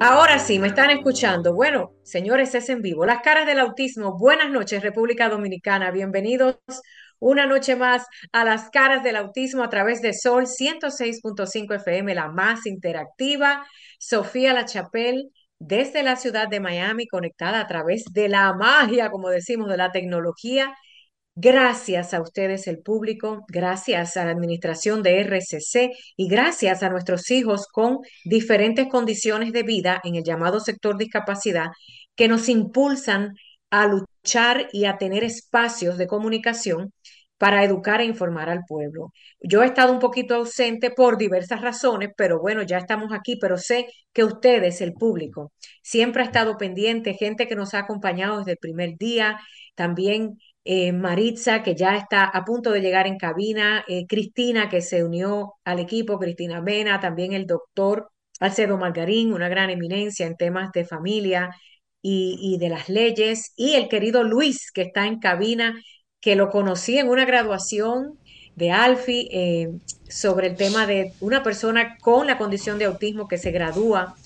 Ahora sí, me están escuchando. Bueno, señores, es en vivo. Las caras del autismo. Buenas noches, República Dominicana. Bienvenidos una noche más a las caras del autismo a través de Sol 106.5 FM, la más interactiva. Sofía La Chapelle, desde la ciudad de Miami, conectada a través de la magia, como decimos, de la tecnología Gracias a ustedes, el público, gracias a la administración de RCC y gracias a nuestros hijos con diferentes condiciones de vida en el llamado sector discapacidad que nos impulsan a luchar y a tener espacios de comunicación para educar e informar al pueblo. Yo he estado un poquito ausente por diversas razones, pero bueno, ya estamos aquí, pero sé que ustedes, el público, siempre ha estado pendiente, gente que nos ha acompañado desde el primer día, también eh, Maritza, que ya está a punto de llegar en cabina, eh, Cristina, que se unió al equipo, Cristina Mena, también el doctor Alcedo Margarín, una gran eminencia en temas de familia y, de las leyes, y el querido Luis, que está en cabina, que lo conocí en una graduación de Alfi eh, sobre el tema de una persona con la condición de autismo que se gradúa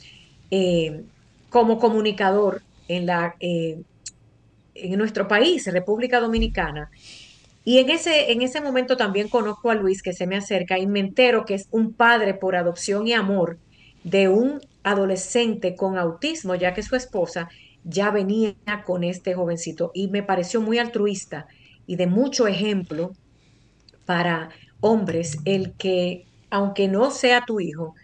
como comunicador en la en nuestro país, República Dominicana. Y en ese, en ese momento también conozco a Luis que se me acerca y me entero que es un padre por adopción y amor de un adolescente con autismo, ya que su esposa ya venía con este jovencito y me pareció muy altruista y de mucho ejemplo para hombres el que, aunque no sea tu hijo,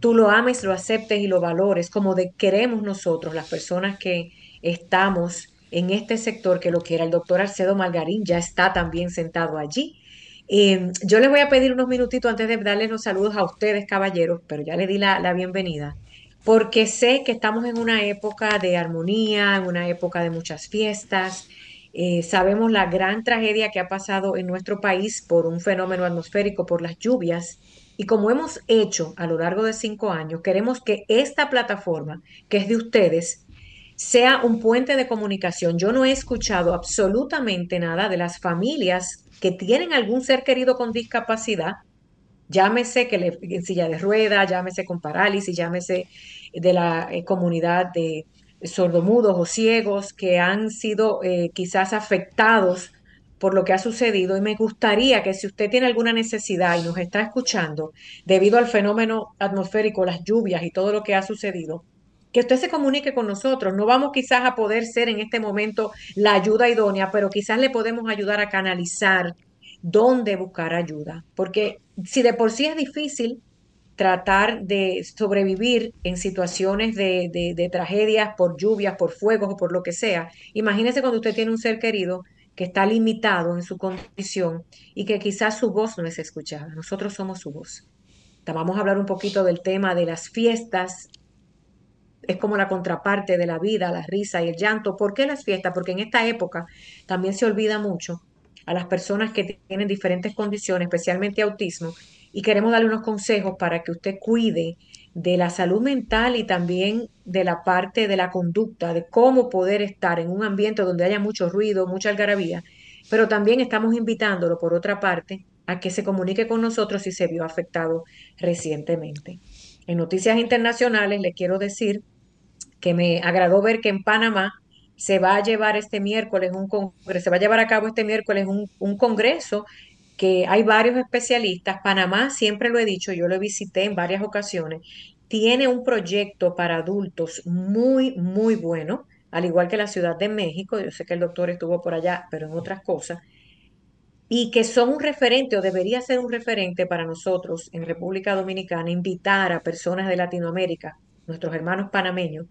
tú lo ames, lo aceptes y lo valores como de queremos nosotros, las personas que estamos en este sector que lo que era el doctor Arcedo Margarín ya está también sentado allí. Em, yo les voy a pedir unos minutitos antes de darles los saludos a ustedes, caballeros, pero ya les di la, bienvenida, porque sé que estamos en una época de armonía, en una época de muchas fiestas. Eh, sabemos la gran tragedia que ha pasado en nuestro país por un fenómeno atmosférico, por las lluvias. Y como hemos hecho a lo largo de cinco años, queremos que esta plataforma, que es de ustedes, sea un puente de comunicación. Yo no he escuchado absolutamente nada de las familias que tienen algún ser querido con discapacidad, llámese que le, en silla de ruedas, llámese con parálisis, llámese de la eh, comunidad de sordomudos o ciegos que han sido eh, quizás afectados por lo que ha sucedido y me gustaría que si usted tiene alguna necesidad y nos está escuchando debido al fenómeno atmosférico, las lluvias y todo lo que ha sucedido, que usted se comunique con nosotros. No vamos quizás a poder ser en este momento la ayuda idónea, pero quizás le podemos ayudar a canalizar dónde buscar ayuda. Porque si de por sí es difícil tratar de sobrevivir en situaciones de, de, tragedias por lluvias, por fuegos o por lo que sea, imagínese cuando usted tiene un ser querido que está limitado en su condición y que quizás su voz no es escuchada. Nosotros somos su voz. Vamos a hablar un poquito del tema de las fiestas es como la contraparte de la vida, la risa y el llanto. ¿Por qué las fiestas? Porque en esta época también se olvida mucho a las personas que tienen diferentes condiciones, especialmente autismo, y queremos darle unos consejos para que usted cuide de la salud mental y también de la parte de la conducta, de cómo poder estar en un ambiente donde haya mucho ruido, mucha algarabía, pero también estamos invitándolo, por otra parte, a que se comunique con nosotros si se vio afectado recientemente. En noticias internacionales le quiero decir que me agradó ver que en Panamá se va a llevar este miércoles un congreso, se va a llevar a cabo este miércoles un, un congreso que hay varios especialistas. Panamá, siempre lo he dicho, yo lo visité en varias ocasiones, tiene un proyecto para adultos muy, muy bueno, al igual que la Ciudad de México. Yo sé que el doctor estuvo por allá, pero en otras cosas. Y que son un referente o debería ser un referente para nosotros en República Dominicana, invitar a personas de Latinoamérica, nuestros hermanos panameños,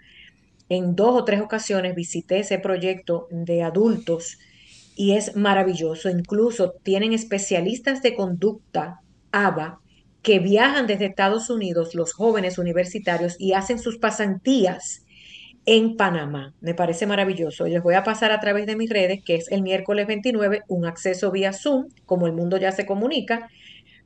en dos o tres ocasiones visité ese proyecto de adultos y es maravilloso. Incluso tienen especialistas de conducta, ABA, que viajan desde Estados Unidos, los jóvenes universitarios, y hacen sus pasantías en Panamá. Me parece maravilloso. Les voy a pasar a través de mis redes, que es el miércoles 29, un acceso vía Zoom, como el mundo ya se comunica,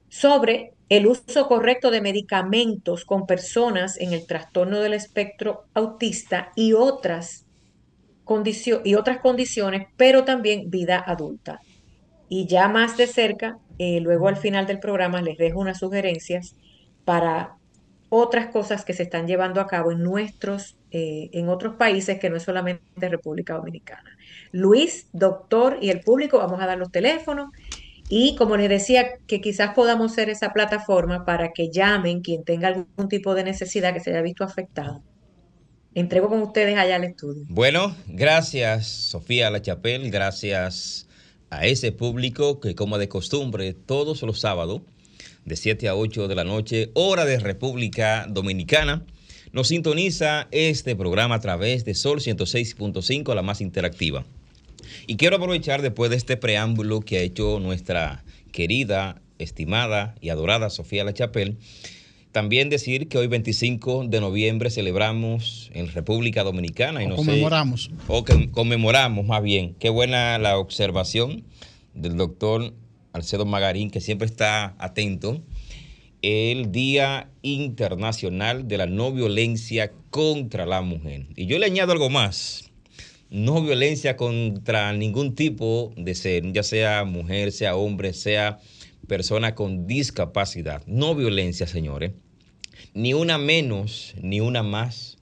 sobre el uso correcto de medicamentos con personas en el trastorno del espectro autista y otras, y otras condiciones, pero también vida adulta. Y ya más de cerca, eh, luego al final del programa les dejo unas sugerencias para otras cosas que se están llevando a cabo en nuestros, eh, en otros países que no es solamente República Dominicana. Luis, doctor y el público, vamos a dar los teléfonos y como les decía, que quizás podamos ser esa plataforma para que llamen quien tenga algún tipo de necesidad que se haya visto afectado. Entrego con ustedes allá al estudio. Bueno, gracias Sofía La Chapel, gracias a ese público que como de costumbre todos los sábados de 7 a 8 de la noche, hora de República Dominicana, nos sintoniza este programa a través de Sol 106.5, la más interactiva. Y quiero aprovechar después de este preámbulo que ha hecho nuestra querida, estimada y adorada Sofía La Chapelle, también decir que hoy 25 de noviembre celebramos en República Dominicana. Y no conmemoramos. o que conmemoramos más bien. Qué buena la observación del doctor Alcedo Magarín, que siempre está atento. El Día Internacional de la No Violencia contra la Mujer. Y yo le añado algo más no violencia contra ningún tipo de ser, ya sea mujer, sea hombre, sea persona con discapacidad. No violencia, señores. Ni una menos, ni una más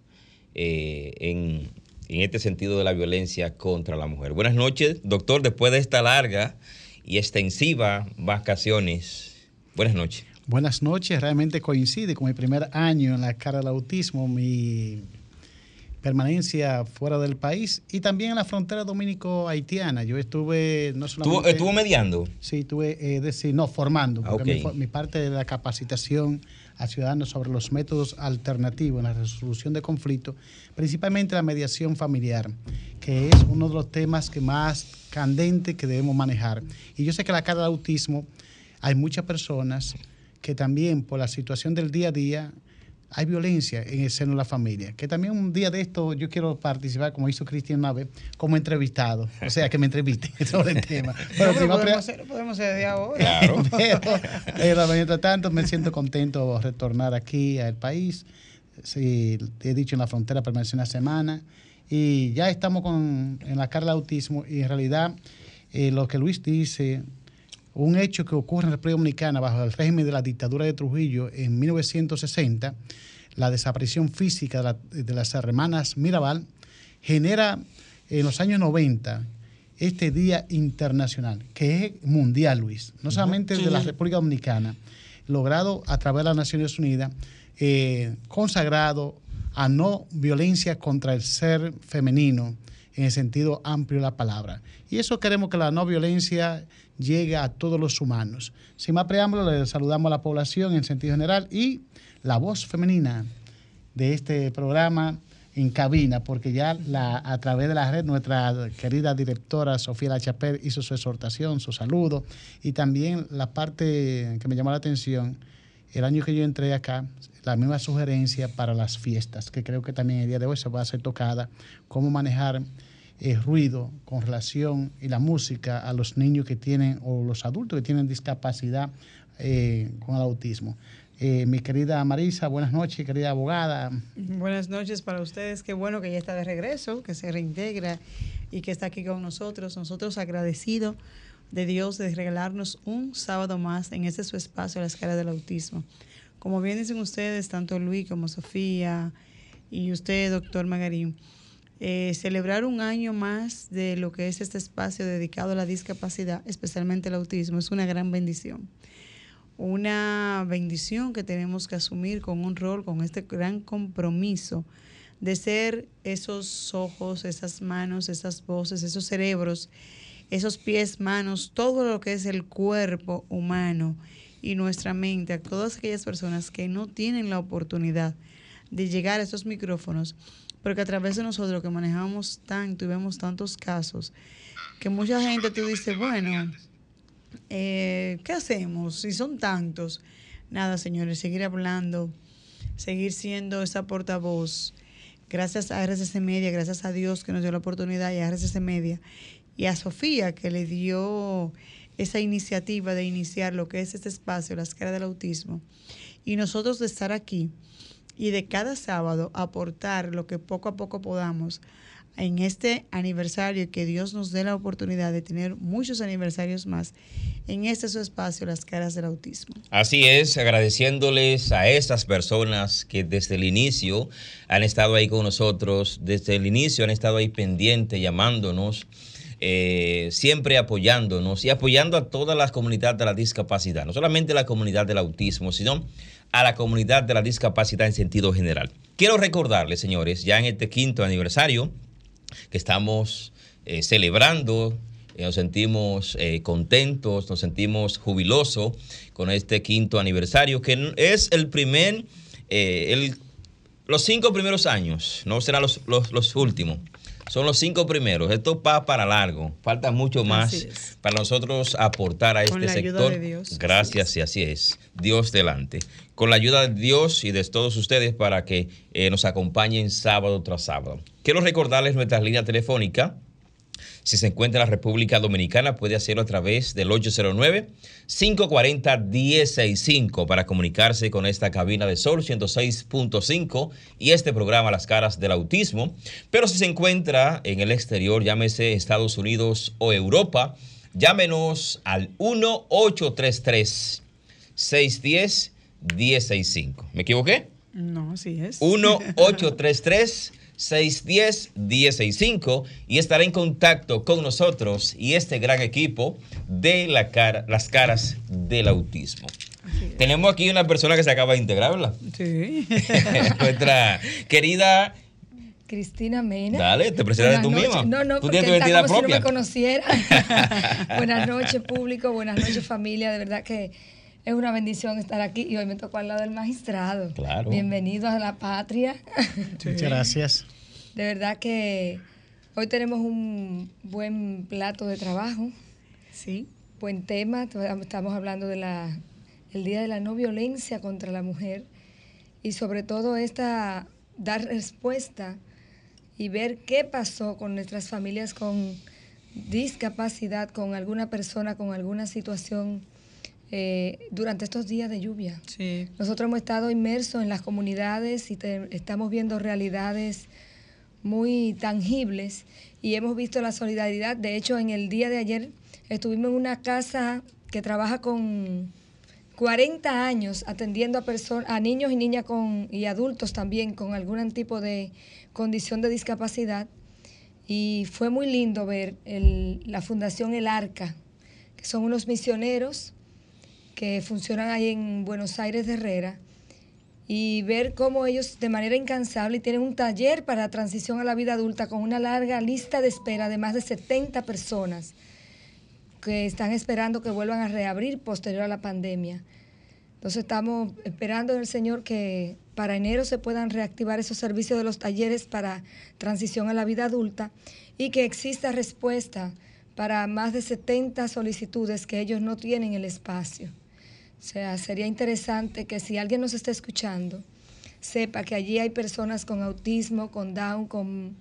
eh, en, en este sentido de la violencia contra la mujer. Buenas noches, doctor, después de esta larga y extensiva vacaciones. Buenas noches. Buenas noches, realmente coincide con mi primer año en la cara del autismo, mi permanencia fuera del país y también en la frontera dominico-haitiana. Yo estuve no solamente... ¿Estuvo, mediando? Sí, estuve, eh, decir, no, formando, porque mi, parte de la capacitación a ciudadanos sobre los métodos alternativos en la resolución de conflictos, principalmente la mediación familiar, que es uno de los temas que más candente que debemos manejar. Y yo sé que la cara del autismo hay muchas personas que también por la situación del día a día hay violencia en el seno de la familia. Que también un día de esto yo quiero participar, como hizo Cristian Nave, como entrevistado. O sea, que me entreviste sobre el tema. Pero podemos, hacer, podemos hacer de ahora. Claro. pero, mientras tanto, me siento contento de retornar aquí al país. Sí, he dicho en la frontera permanecí una semana. Y ya estamos con, en la cara del autismo. Y en realidad, eh, lo que Luis dice un hecho que ocurre en la República Dominicana bajo el régimen de la dictadura de Trujillo en 1960, la desaparición física de, las hermanas Mirabal, genera en los años 90 este Día Internacional, que es mundial, Luis, no solamente de la República Dominicana, logrado a través de las Naciones Unidas, eh, consagrado a no violencia contra el ser femenino en el sentido amplio de la palabra. Y eso queremos que la no violencia llegue a todos los humanos. Sin más preámbulo, le saludamos a la población en sentido general y la voz femenina de este programa en cabina, porque ya a través de la red nuestra querida directora Sofía Lachapel hizo su exhortación, su saludo, y también la parte que me llamó la atención, el año que yo entré acá, la misma sugerencia para las fiestas, que creo que también el día de hoy se va a ser tocada, cómo manejar el ruido con relación y la música a los niños que tienen o los adultos que tienen discapacidad eh, con el autismo. Eh, mi querida Marisa, buenas noches, querida abogada. Buenas noches para ustedes, qué bueno que ya está de regreso, que se reintegra y que está aquí con nosotros. Nosotros agradecidos de Dios de regalarnos un sábado más en ese su espacio, la escala del autismo. Como bien dicen ustedes, tanto Luis como Sofía y usted, doctor Magarín, eh, celebrar un año más de lo que es este espacio dedicado a la discapacidad, especialmente el autismo, es una gran bendición. Una bendición que tenemos que asumir con un rol, con este gran compromiso de ser esos ojos, esas manos, esas voces, esos cerebros, esos pies, manos, todo lo que es el cuerpo humano y nuestra mente a todas aquellas personas que no tienen la oportunidad de llegar a esos micrófonos porque a través de nosotros que manejamos tanto y vemos tantos casos, que mucha gente tú dices, bueno, eh, ¿qué hacemos si son tantos? Nada, señores, seguir hablando, seguir siendo esa portavoz, gracias a RCC Media, gracias a Dios que nos dio la oportunidad y a RCC Media y a Sofía que le dio esa iniciativa de iniciar lo que es este espacio, las caras del autismo, y nosotros de estar aquí y de cada sábado aportar lo que poco a poco podamos en este aniversario que Dios nos dé la oportunidad de tener muchos aniversarios más en este su espacio, las caras del autismo. Así es, agradeciéndoles a estas personas que desde el inicio han estado ahí con nosotros, desde el inicio han estado ahí pendientes, llamándonos eh, siempre apoyándonos y apoyando a toda la comunidad de la discapacidad, no solamente la comunidad del autismo, sino a la comunidad de la discapacidad en sentido general. Quiero recordarles, señores, ya en este quinto aniversario que estamos eh, celebrando, eh, nos sentimos contentos, nos sentimos jubilosos con este quinto aniversario, que es el primer, los cinco primeros años, no serán los, los últimos son los cinco primeros. Esto va para largo. Falta mucho más para nosotros aportar a Con este la sector. ayuda de Dios. Gracias y así es. Dios delante. Con la ayuda de Dios y de todos ustedes para que eh, nos acompañen sábado tras sábado. Quiero recordarles nuestra línea telefónica si se encuentra en la República Dominicana, puede hacerlo a través del 809-540-1065 para comunicarse con esta cabina de Sol 106.5 y este programa Las Caras del Autismo. Pero si se encuentra en el exterior, llámese Estados Unidos o Europa, llámenos al 1833 610 1065. ¿Me equivoqué? No, así es. 1833 610-1065 y estará en contacto con nosotros y este gran equipo de la cara, las caras del autismo. Tenemos aquí una persona que se acaba de integrar, ¿verdad? Sí. Nuestra querida Cristina Mena. Dale, te presentas tú misma. No, no, tú porque tienes tu está identidad como propia. si no me conociera. buenas noches, público. Buenas noches, familia. De verdad que es una bendición estar aquí y hoy me tocó al lado del magistrado. Claro. Bienvenidos a la patria. Muchas gracias. De verdad que hoy tenemos un buen plato de trabajo, Sí. buen tema. Estamos hablando del Día de la No Violencia contra la Mujer y sobre todo esta dar respuesta y ver qué pasó con nuestras familias con discapacidad, con alguna persona, con alguna situación eh, durante estos días de lluvia. Sí. Nosotros hemos estado inmersos en las comunidades y te- estamos viendo realidades muy tangibles y hemos visto la solidaridad. De hecho, en el día de ayer estuvimos en una casa que trabaja con 40 años atendiendo a personas, a niños y niñas con y adultos también con algún tipo de condición de discapacidad y fue muy lindo ver el- la Fundación El Arca, que son unos misioneros que funcionan ahí en Buenos Aires de Herrera y ver cómo ellos de manera incansable tienen un taller para transición a la vida adulta con una larga lista de espera de más de 70 personas que están esperando que vuelvan a reabrir posterior a la pandemia. Entonces estamos esperando en el Señor que para enero se puedan reactivar esos servicios de los talleres para transición a la vida adulta y que exista respuesta para más de 70 solicitudes que ellos no tienen el espacio. O sea, sería interesante que si alguien nos está escuchando, sepa que allí hay personas con autismo, con Down, con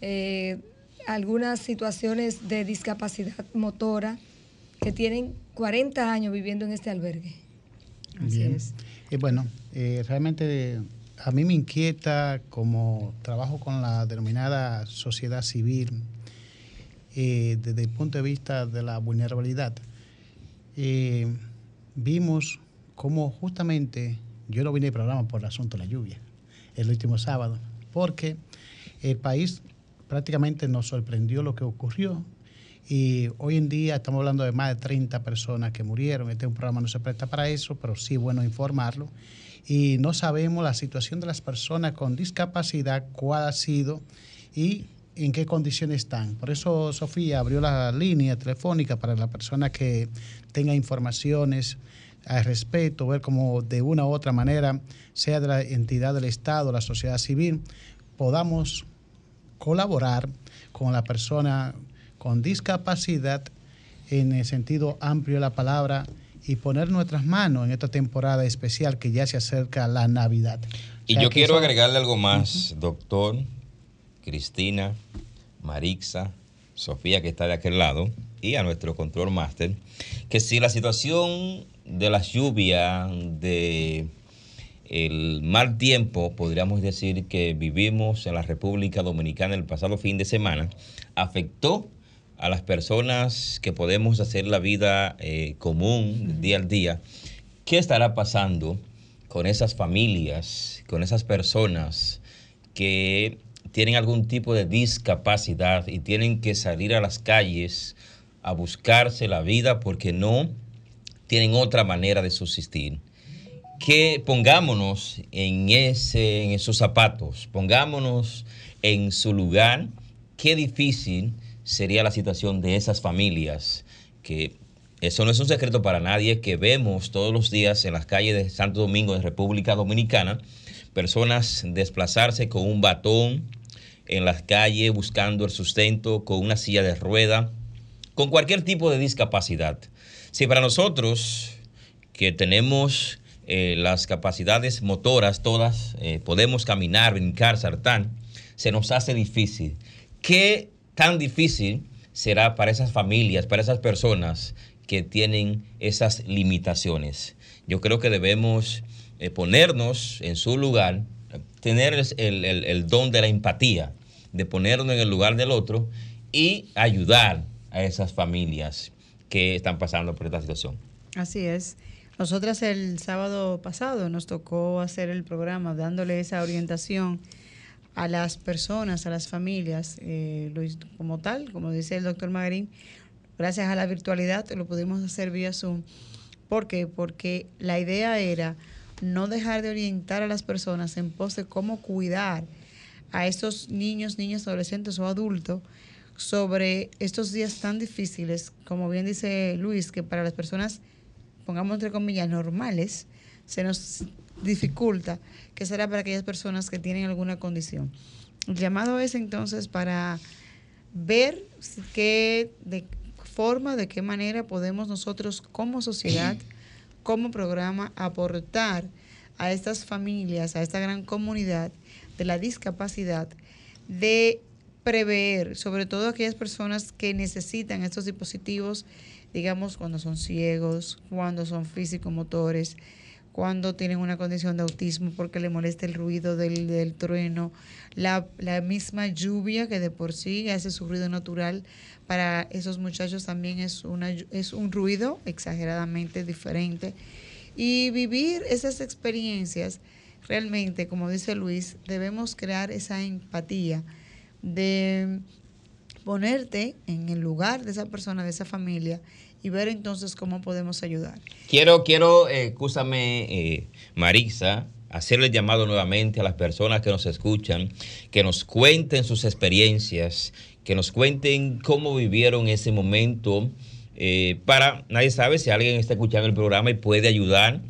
eh, algunas situaciones de discapacidad motora que tienen 40 años viviendo en este albergue. Así Bien. es. Y bueno, eh, realmente a mí me inquieta como trabajo con la denominada sociedad civil eh, desde el punto de vista de la vulnerabilidad. eh, vimos cómo justamente yo no vine al programa por el asunto de la lluvia el último sábado, porque el país prácticamente nos sorprendió lo que ocurrió y hoy en día estamos hablando de más de 30 personas que murieron. Este programa no se presta para eso, pero sí bueno informarlo. Y no sabemos la situación de las personas con discapacidad, cuál ha sido y en qué condiciones están. Por eso Sofía abrió la línea telefónica para la persona que tenga informaciones al respecto, ver cómo de una u otra manera, sea de la entidad del Estado, la sociedad civil, podamos colaborar con la persona con discapacidad en el sentido amplio de la palabra y poner nuestras manos en esta temporada especial que ya se acerca la Navidad. Y yo quiero agregarle algo más, doctor, Cristina, Marixa, Sofía que está de aquel lado y a nuestro control master, que si la situación de las lluvias, de el mal tiempo, podríamos decir que vivimos en la República Dominicana el pasado fin de semana, afectó a las personas que podemos hacer la vida eh, común día al día. ¿Qué estará pasando con esas familias, con esas personas que tienen algún tipo de discapacidad y tienen que salir a las calles a buscarse la vida porque no tienen otra manera de subsistir? que pongámonos en, ese, en esos zapatos, pongámonos en su lugar. Qué difícil sería la situación de esas familias que eso no es un secreto para nadie que vemos todos los días en las calles de Santo Domingo de República Dominicana personas desplazarse con un batón en las calles buscando el sustento, con una silla de rueda, con cualquier tipo de discapacidad. Si para nosotros que tenemos eh, las capacidades motoras todas, eh, podemos caminar, brincar, saltar, se nos hace difícil. ¿Qué tan difícil será para esas familias, para esas personas que tienen esas limitaciones? Yo creo que debemos eh, ponernos en su lugar, tener el, don de la empatía, de ponernos en el lugar del otro y ayudar a esas familias que están pasando por esta situación. Así es. Nosotras el sábado pasado nos tocó hacer el programa dándole esa orientación a las personas, a las familias, eh, como tal, como dice el doctor Magarín, gracias a la virtualidad lo pudimos hacer vía Zoom. ¿Por qué? Porque la idea era no dejar de orientar a las personas en pos de cómo cuidar a estos niños, niñas, adolescentes o adultos sobre estos días tan difíciles, como bien dice Luis, que para las personas pongamos entre comillas, normales, se nos dificulta, que será para aquellas personas que tienen alguna condición. El llamado es entonces para ver qué de forma, de qué manera podemos nosotros como sociedad, como programa, aportar a estas familias, a esta gran comunidad de la discapacidad, de prever, sobre todo aquellas personas que necesitan estos dispositivos digamos, cuando son ciegos, cuando son físico-motores, cuando tienen una condición de autismo porque le molesta el ruido del, trueno, la, la, misma lluvia que de por sí hace su ruido natural, para esos muchachos también es, una, es un ruido exageradamente diferente. Y vivir esas experiencias, realmente, como dice Luis, debemos crear esa empatía de ponerte en el lugar de esa persona, de esa familia y ver entonces cómo podemos ayudar. Quiero, quiero, eh, escúchame, eh, Marisa, hacerle llamado nuevamente a las personas que nos escuchan, que nos cuenten sus experiencias, que nos cuenten cómo vivieron ese momento, eh, para, nadie sabe si alguien está escuchando el programa y puede ayudar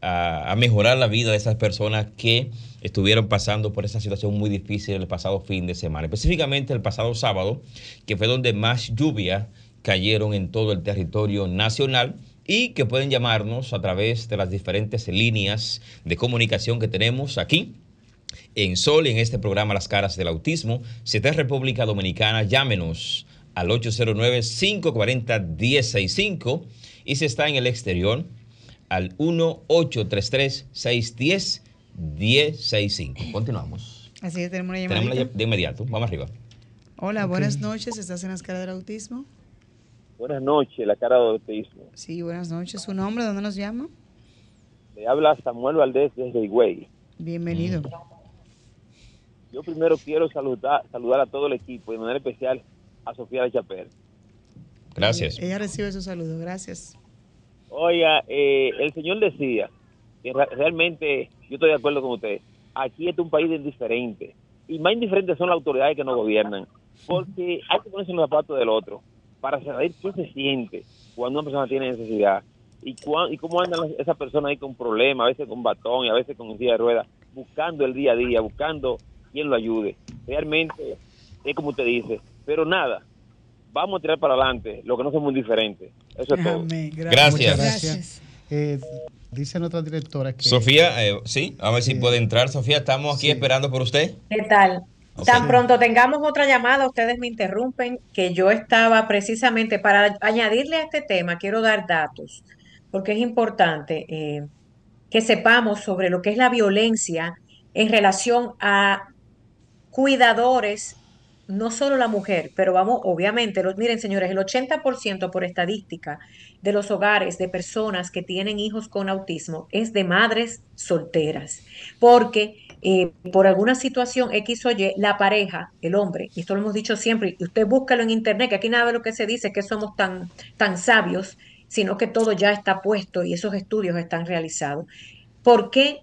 a, a, mejorar la vida de esas personas que estuvieron pasando por esa situación muy difícil el pasado fin de semana, específicamente el pasado sábado, que fue donde más lluvia cayeron en todo el territorio nacional y que pueden llamarnos a través de las diferentes líneas de comunicación que tenemos aquí en Sol, en este programa Las Caras del Autismo. Si está en República Dominicana, llámenos al 809-540-1065 y si está en el exterior, al 1-833-610-1065. Continuamos. Así es, tenemos una llamada. Tenemos de inmediato. Vamos arriba. Hola, buenas noches. ¿Estás en Las Caras del Autismo? Buenas noches, la cara de autismo. Sí, buenas noches. ¿Su nombre? ¿Dónde nos llama? Le habla Samuel Valdés desde Higüey. Bienvenido. Yo primero quiero saludar, saludar a todo el equipo, de manera especial a Sofía de Chaper. Gracias. Ella recibe su saludo, gracias. Oiga, eh, el señor decía que realmente yo estoy de acuerdo con usted. Aquí es un país indiferente. Y más indiferentes son las autoridades que nos gobiernan. Porque hay que ponerse en los zapatos del otro para saber qué se siente cuando una persona tiene necesidad y, y cómo andan esas personas ahí con problemas, a veces con batón y a veces con silla de ruedas, buscando el día a día, buscando quien lo ayude. Realmente es como usted dice, pero nada, vamos a tirar para adelante, lo que no somos indiferentes. Eso es todo. Amén. Gracias. Muchas Gracias. gracias. Eh, dice nuestra directora que... Sofía, eh, sí, a ver si puede entrar. Sofía, estamos aquí Sí. esperando por usted. ¿Qué tal? Tan pronto tengamos otra llamada, ustedes me interrumpen, que yo estaba precisamente para añadirle a este tema, quiero dar datos, porque es importante eh, que sepamos sobre lo que es la violencia en relación a cuidadores, no solo la mujer, pero vamos, obviamente, miren señores, el 80% por estadística de los hogares de personas que tienen hijos con autismo es de madres solteras, porque eh, por alguna situación X o Y, la pareja, el hombre, y esto lo hemos dicho siempre, y usted búscalo en internet, que aquí nada de lo que se dice es que somos tan, tan sabios, sino que todo ya está puesto y esos estudios están realizados. ¿Por qué?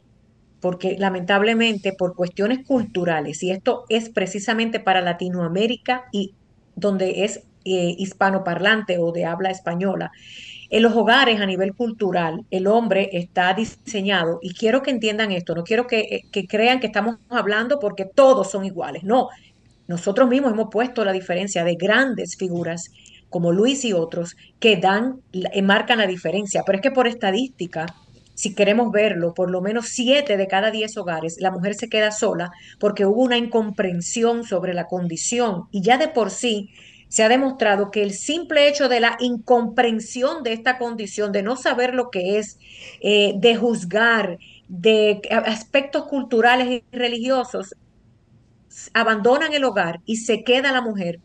Porque lamentablemente por cuestiones culturales, y esto es precisamente para Latinoamérica y donde es eh, hispanoparlante o de habla española, en los hogares a nivel cultural, el hombre está diseñado, y quiero que entiendan esto, no quiero que, eh, que crean que estamos hablando porque todos son iguales, no, nosotros mismos hemos puesto la diferencia de grandes figuras como Luis y otros que dan, eh, marcan la diferencia, pero es que por estadística, si queremos verlo, por lo menos siete de cada diez hogares, la mujer se queda sola porque hubo una incomprensión sobre la condición y ya de por sí se ha demostrado que el simple hecho de la incomprensión de esta condición, de no saber lo que es, eh, de juzgar, de aspectos culturales y religiosos, abandonan el hogar y se queda la mujer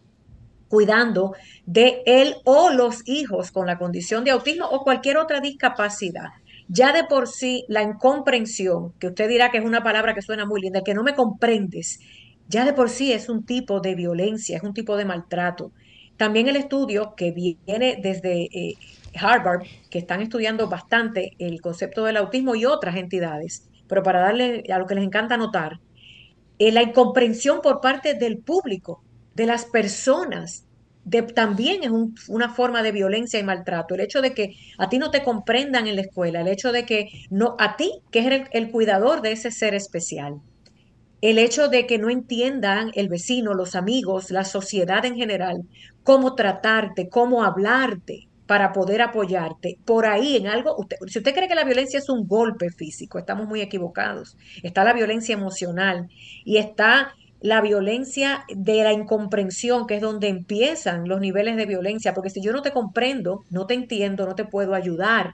cuidando de él o los hijos con la condición de autismo o cualquier otra discapacidad. Ya de por sí la incomprensión, que usted dirá que es una palabra que suena muy linda, que no me comprendes, ya de por sí es un tipo de violencia, es un tipo de maltrato. También el estudio que viene desde eh, Harvard, que están estudiando bastante el concepto del autismo y otras entidades, pero para darle a lo que les encanta notar, eh, la incomprensión por parte del público, de las personas, de, también es un- una forma de violencia y maltrato. El hecho de que a ti no te comprendan en la escuela, el hecho de que no, a ti, que eres el cuidador de ese ser especial, el hecho de que no entiendan el vecino, los amigos, la sociedad en general, cómo tratarte, cómo hablarte para poder apoyarte. Por ahí en algo, usted- si usted cree que la violencia es un golpe físico, estamos muy equivocados. Está la violencia emocional y está la violencia de la incomprensión, que es donde empiezan los niveles de violencia, porque si yo no te comprendo, no te entiendo, no te puedo ayudar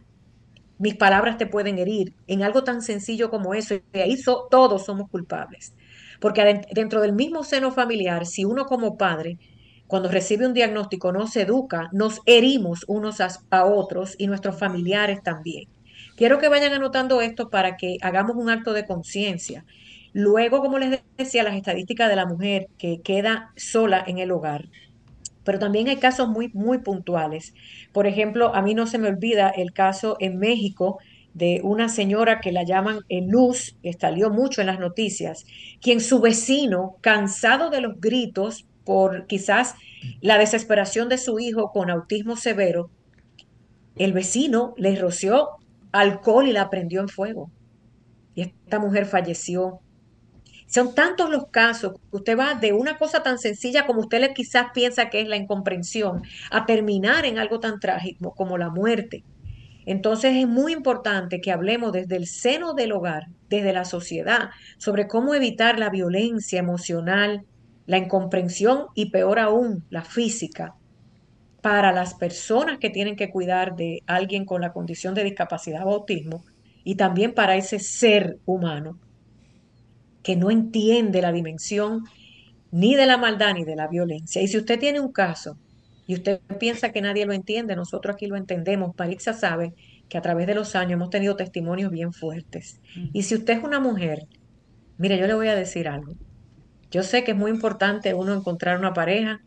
mis palabras te pueden herir en algo tan sencillo como eso. Y ahí todos somos culpables. Porque dentro del mismo seno familiar, si uno como padre, cuando recibe un diagnóstico, no se educa, nos herimos unos a, a otros y nuestros familiares también. Quiero que vayan anotando esto para que hagamos un acto de conciencia. Luego, como les decía, las estadísticas de la mujer que queda sola en el hogar pero también hay casos muy, muy puntuales. Por ejemplo, a mí no se me olvida el caso en México de una señora que la llaman Luz, que salió mucho en las noticias, quien su vecino, cansado de los gritos por quizás la desesperación de su hijo con autismo severo, el vecino le roció alcohol y la prendió en fuego. Y esta mujer falleció son tantos los casos que usted va de una cosa tan sencilla como usted le quizás piensa que es la incomprensión a terminar en algo tan trágico como la muerte. Entonces es muy importante que hablemos desde el seno del hogar, desde la sociedad, sobre cómo evitar la violencia emocional, la incomprensión y peor aún, la física, para las personas que tienen que cuidar de alguien con la condición de discapacidad o autismo y también para ese ser humano que no entiende la dimensión ni de la maldad ni de la violencia. Y si usted tiene un caso y usted piensa que nadie lo entiende, nosotros aquí lo entendemos. Maritza sabe que a través de los años hemos tenido testimonios bien fuertes. Y si usted es una mujer, mire, yo le voy a decir algo. Yo sé que es muy importante uno encontrar una pareja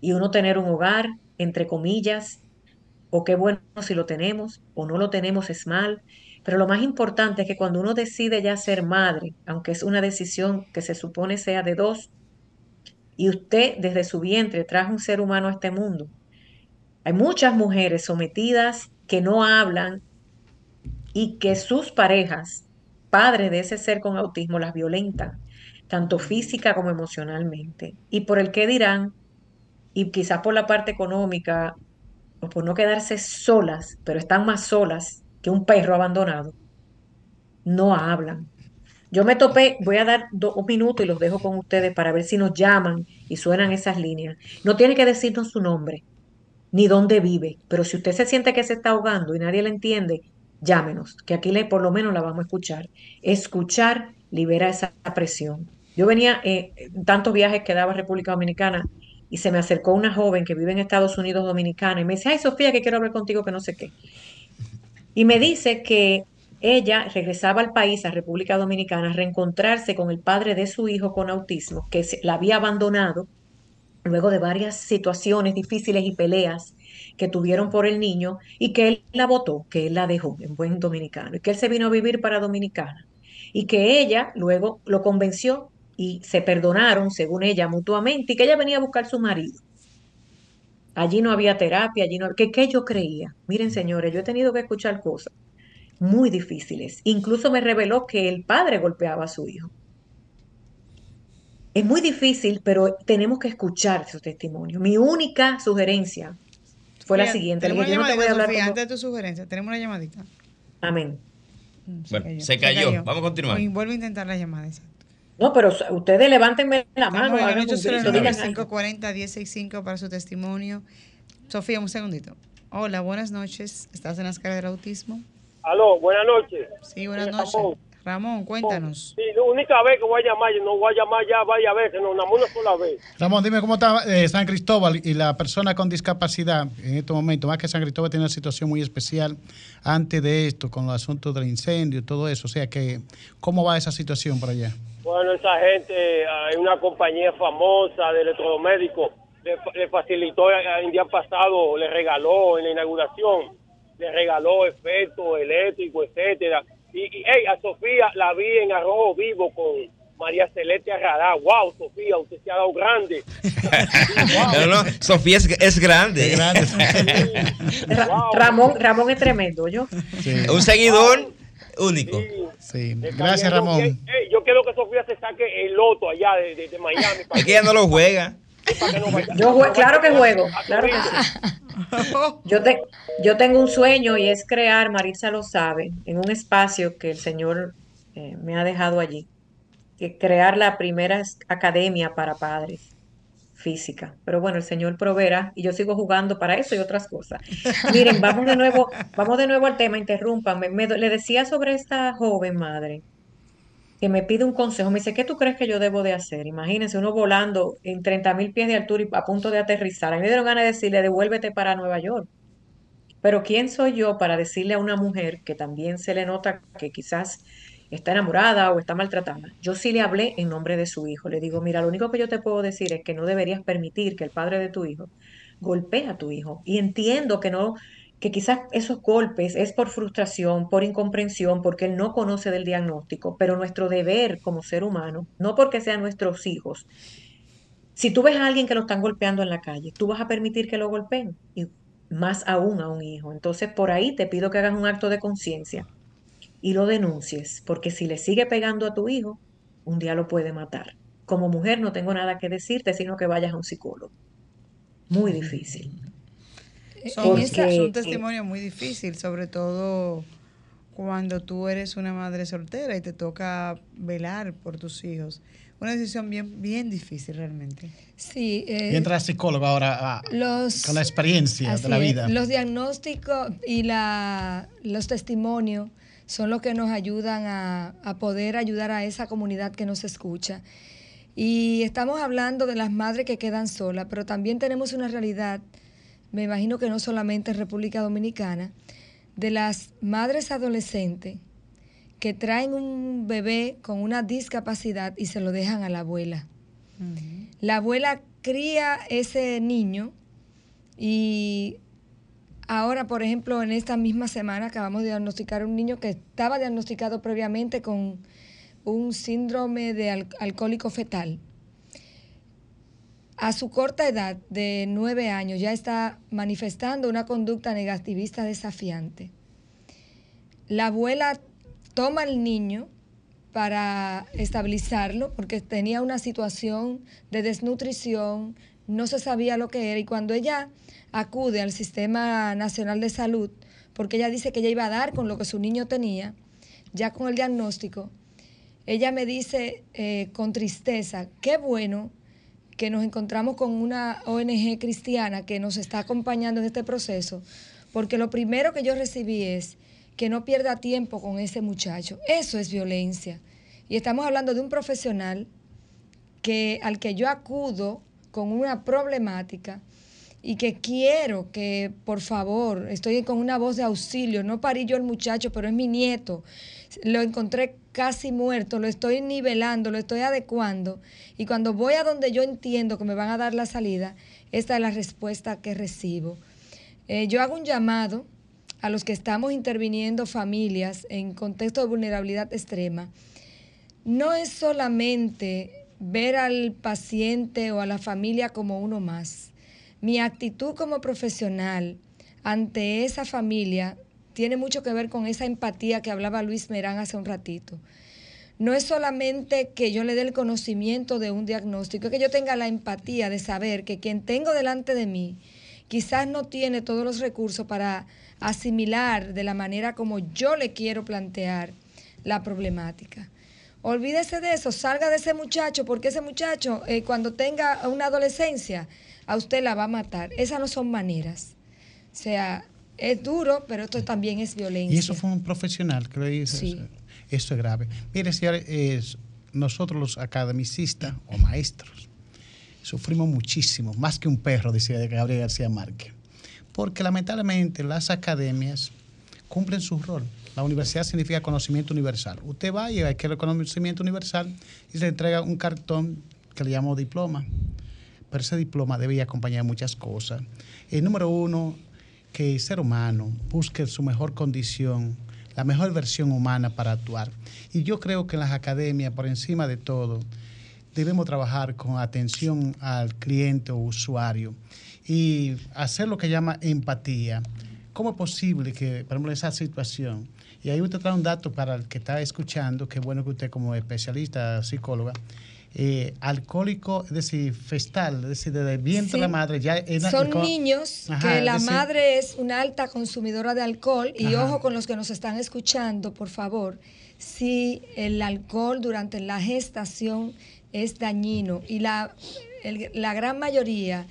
y uno tener un hogar, entre comillas, o qué bueno si lo tenemos o no lo tenemos es mal, pero lo más importante es que cuando uno decide ya ser madre, aunque es una decisión que se supone sea de dos, y usted desde su vientre trajo un ser humano a este mundo, hay muchas mujeres sometidas que no hablan y que sus parejas, padres de ese ser con autismo, las violentan, tanto física como emocionalmente. Y por el qué dirán, y quizás por la parte económica o por no quedarse solas, pero están más solas que un perro abandonado, no hablan. Yo me topé, voy a dar dos un minuto y los dejo con ustedes para ver si nos llaman y suenan esas líneas. No tiene que decirnos su nombre ni dónde vive, pero si usted se siente que se está ahogando y nadie le entiende, llámenos, que aquí le, por lo menos la vamos a escuchar. Escuchar libera esa presión. Yo venía eh, tantos viajes que daba a República Dominicana y se me acercó una joven que vive en Estados Unidos Dominicana y me dice, ay Sofía, que quiero hablar contigo, que no sé qué. Y me dice que ella regresaba al país, a República Dominicana, a reencontrarse con el padre de su hijo con autismo, que la había abandonado luego de varias situaciones difíciles y peleas que tuvieron por el niño y que él la votó, que él la dejó en buen dominicano y que él se vino a vivir para Dominicana y que ella luego lo convenció y se perdonaron, según ella, mutuamente y que ella venía a buscar su marido. Allí no había terapia, allí no... ¿Qué, ¿Qué yo creía? Miren, señores, yo he tenido que escuchar cosas muy difíciles. Incluso me reveló que el padre golpeaba a su hijo. Es muy difícil, pero tenemos que escuchar su testimonio. Mi única sugerencia fue la siguiente. Tenemos una no te voy a llamadita, hablar Sofía, como- antes de tu sugerencia, tenemos una llamadita. Amén. Mm, Bueno, se cayó. Vamos a continuar. Y vuelvo a intentar la llamada. exacto. No, pero ustedes levántenme la mano, Estamos en hagan el un grito, 809 digan algo. 540 1065 para su testimonio. Sofía, un segundito. Hola, buenas noches. ¿Estás en las caras del autismo? Aló, buenas noches. Sí, buenas noches. Ramón. Cuéntanos. Sí, la única vez que voy a llamar, yo no voy a llamar ya varias veces, no, más una sola vez. Ramón, dime cómo está eh, San Cristóbal y la persona con discapacidad en este momento. Más que San Cristóbal tiene una situación muy especial antes de esto, con los asuntos del incendio y todo eso. O sea que, ¿cómo va esa situación por allá? Bueno, esa gente, hay una compañía famosa de electrodomésticos, le, le facilitó eh, el día pasado, le regaló en la inauguración, le regaló efectos eléctricos, etcétera. Y, y hey, a Sofía la vi en Arrojo Vivo con María Celeste Arradá. Wow, Sofía, usted se ha dado grande. No, no, Sofía es, es grande. Ra- Ramón, Ramón es tremendo, yo. Un seguidor único. Sí, gracias Ramón. Yo, hey, yo quiero que Sofía se saque el loto allá de, de- de Miami. Es que ella no lo juega. Yo claro que juego, claro que sí. Yo, te- yo tengo un sueño y es crear, Marisa lo sabe, en un espacio que el Señor eh, me ha dejado allí, que crear la primera academia para padres física. Pero bueno, el Señor proveerá y yo sigo jugando para eso y otras cosas. Miren, vamos de nuevo, vamos de nuevo al tema, interrúmpanme. Me do- le decía sobre esta joven madre que me pide un consejo. Me dice, ¿qué tú crees que yo debo de hacer? Imagínense, uno volando en 30 mil pies de altura y a punto de aterrizar. A mí me dieron ganas de decirle, devuélvete para Nueva York. Pero ¿quién soy yo para decirle a una mujer que también se le nota que quizás está enamorada o está maltratada? Yo sí le hablé en nombre de su hijo. Le digo, mira, lo único que yo te puedo decir es que no deberías permitir que el padre de tu hijo golpee a tu hijo. Y entiendo que no, que quizás esos golpes es por frustración, por incomprensión, porque él no conoce del diagnóstico, pero nuestro deber como ser humano, no porque sean nuestros hijos, si tú ves a alguien que lo están golpeando en la calle, tú vas a permitir que lo golpeen, y más aún a un hijo. Entonces, por ahí te pido que hagas un acto de conciencia y lo denuncies, porque si le sigue pegando a tu hijo, un día lo puede matar. Como mujer no tengo nada que decirte, sino que vayas a un psicólogo. Muy difícil. Son, Porque- es un testimonio muy difícil, sobre todo cuando tú eres una madre soltera y te toca velar por tus hijos. Una decisión bien, bien difícil realmente. Sí. eh, Y entra psicólogo ahora a- los, con la experiencia de la es. vida. Los diagnósticos y la, los testimonios son los que nos ayudan a, a poder ayudar a esa comunidad que nos escucha. Y estamos hablando de las madres que quedan solas, pero también tenemos una realidad, me imagino que no solamente en República Dominicana, de las madres adolescentes que traen un bebé con una discapacidad y se lo dejan a la abuela. La abuela cría ese niño y ahora, por ejemplo, en esta misma semana acabamos de diagnosticar un niño que estaba diagnosticado previamente con un síndrome de al- alcohólico fetal. A su corta edad de nueve años ya está manifestando una conducta negativista desafiante. La abuela toma al niño para estabilizarlo porque tenía una situación de desnutrición, no se sabía lo que era y cuando ella acude al Sistema Nacional de Salud, porque ella dice que ella iba a dar con lo que su niño tenía, ya con el diagnóstico, ella me dice eh, con tristeza, qué bueno que nos encontramos con una ONG cristiana que nos está acompañando en este proceso, porque lo primero que yo recibí es que no pierda tiempo con ese muchacho. Eso es violencia. Y estamos hablando de un profesional que, al que yo acudo con una problemática y que quiero que, por favor, estoy con una voz de auxilio, no parí yo el muchacho, pero es mi nieto, lo encontré casi muerto, lo estoy nivelando, lo estoy adecuando, y cuando voy a donde yo entiendo que me van a dar la salida, esta es la respuesta que recibo. Eh, yo hago un llamado a los que estamos interviniendo familias en contexto de vulnerabilidad extrema. No es solamente ver al paciente o a la familia como uno más. Mi actitud como profesional ante esa familia tiene mucho que ver con esa empatía que hablaba Luis Merán hace un ratito. No es solamente que yo le dé el conocimiento de un diagnóstico, es que yo tenga la empatía de saber que quien tengo delante de mí quizás no tiene todos los recursos para asimilar de la manera como yo le quiero plantear la problemática. Olvídese de eso, salga de ese muchacho, porque ese muchacho eh, cuando tenga una adolescencia, a usted la va a matar. Esas no son maneras. O sea, es duro, pero esto también es violencia. Y eso fue un profesional que lo hizo. Sí. Eso es grave. Mire, señores, nosotros los academicistas o maestros sufrimos muchísimo, más que un perro, decía Gabriel García Márquez. Porque lamentablemente las academias cumplen su rol. La universidad significa conocimiento universal. Usted va y que el conocimiento universal y se le entrega un cartón que le llamo diploma. Pero ese diploma debe acompañar muchas cosas. El número uno, que el ser humano busque su mejor condición, la mejor versión humana para actuar. Y yo creo que en las academias, por encima de todo, debemos trabajar con atención al cliente o usuario y hacer lo que llama empatía. ¿Cómo es posible que, por ejemplo, esa situación, y ahí usted trae un dato para el que está escuchando, que bueno que usted como especialista, psicóloga, eh, alcohólico, es decir, festal, es decir, desde el vientre de la madre ya Son niños que la madre es una alta consumidora de alcohol y ojo con los que nos están escuchando, por favor, si el alcohol durante la gestación es dañino y la, la gran mayoría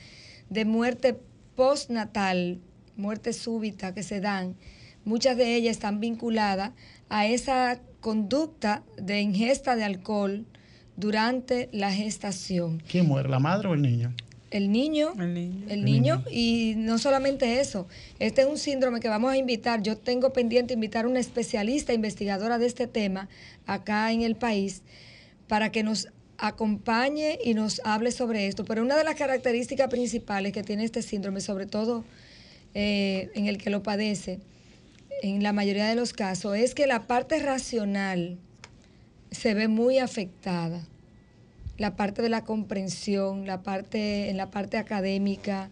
de muerte postnatal, muerte súbita que se dan, muchas de ellas están vinculadas a esa conducta de ingesta de alcohol durante la gestación. ¿Quién muere, la madre o el niño? El niño, el niño, y no solamente eso, este es un síndrome que vamos a invitar, yo tengo pendiente invitar a una especialista investigadora de este tema acá en el país para que nos acompañe y nos hable sobre esto. Pero una de las características principales que tiene este síndrome, sobre todo eh, en el que lo padece, en la mayoría de los casos, es que la parte racional se ve muy afectada. La parte de la comprensión, la parte, en la parte académica.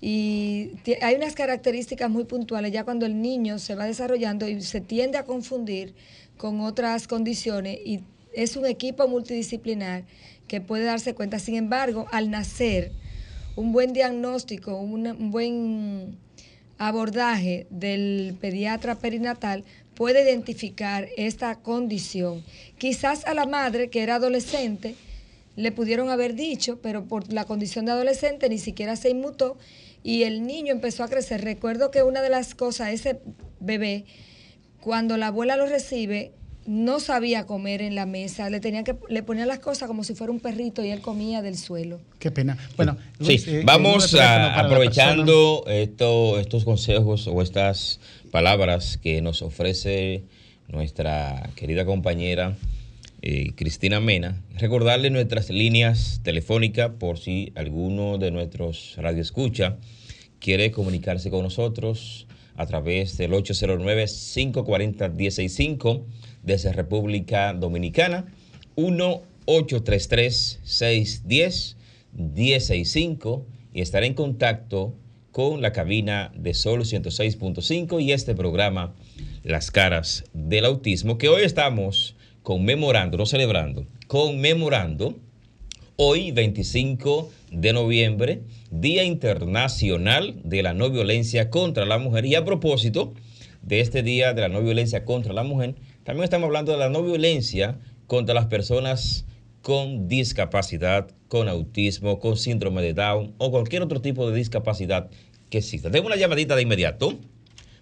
Y hay unas características muy puntuales ya cuando el niño se va desarrollando y se tiende a confundir con otras condiciones y es un equipo multidisciplinar que puede darse cuenta. Sin embargo, al nacer, un buen diagnóstico, un buen abordaje del pediatra perinatal puede identificar esta condición. Quizás a la madre, que era adolescente, le pudieron haber dicho, pero por la condición de adolescente ni siquiera se inmutó y el niño empezó a crecer. Recuerdo que una de las cosas, ese bebé, cuando la abuela lo recibe, no sabía comer en la mesa, le tenía que le ponía las cosas como si fuera un perrito y él comía del suelo. Qué pena. Bueno, sí, eh, vamos aprovechando estos consejos o estas palabras que nos ofrece nuestra querida compañera eh, Cristina Mena, recordarle nuestras líneas telefónicas por si alguno de nuestros radioescucha quiere comunicarse con nosotros a través del 809 540 165 desde República Dominicana, 1-833-610-1065 y estaré en contacto con la cabina de Sol 106.5 y este programa Las caras del autismo que hoy estamos conmemorando, no celebrando, conmemorando Hoy, 25 de noviembre, Día Internacional de la No Violencia contra la Mujer. Y a propósito de este Día de la No Violencia contra la Mujer, también estamos hablando de la no violencia contra las personas con discapacidad, con autismo, con síndrome de Down o cualquier otro tipo de discapacidad que exista. Tengo una llamadita de inmediato.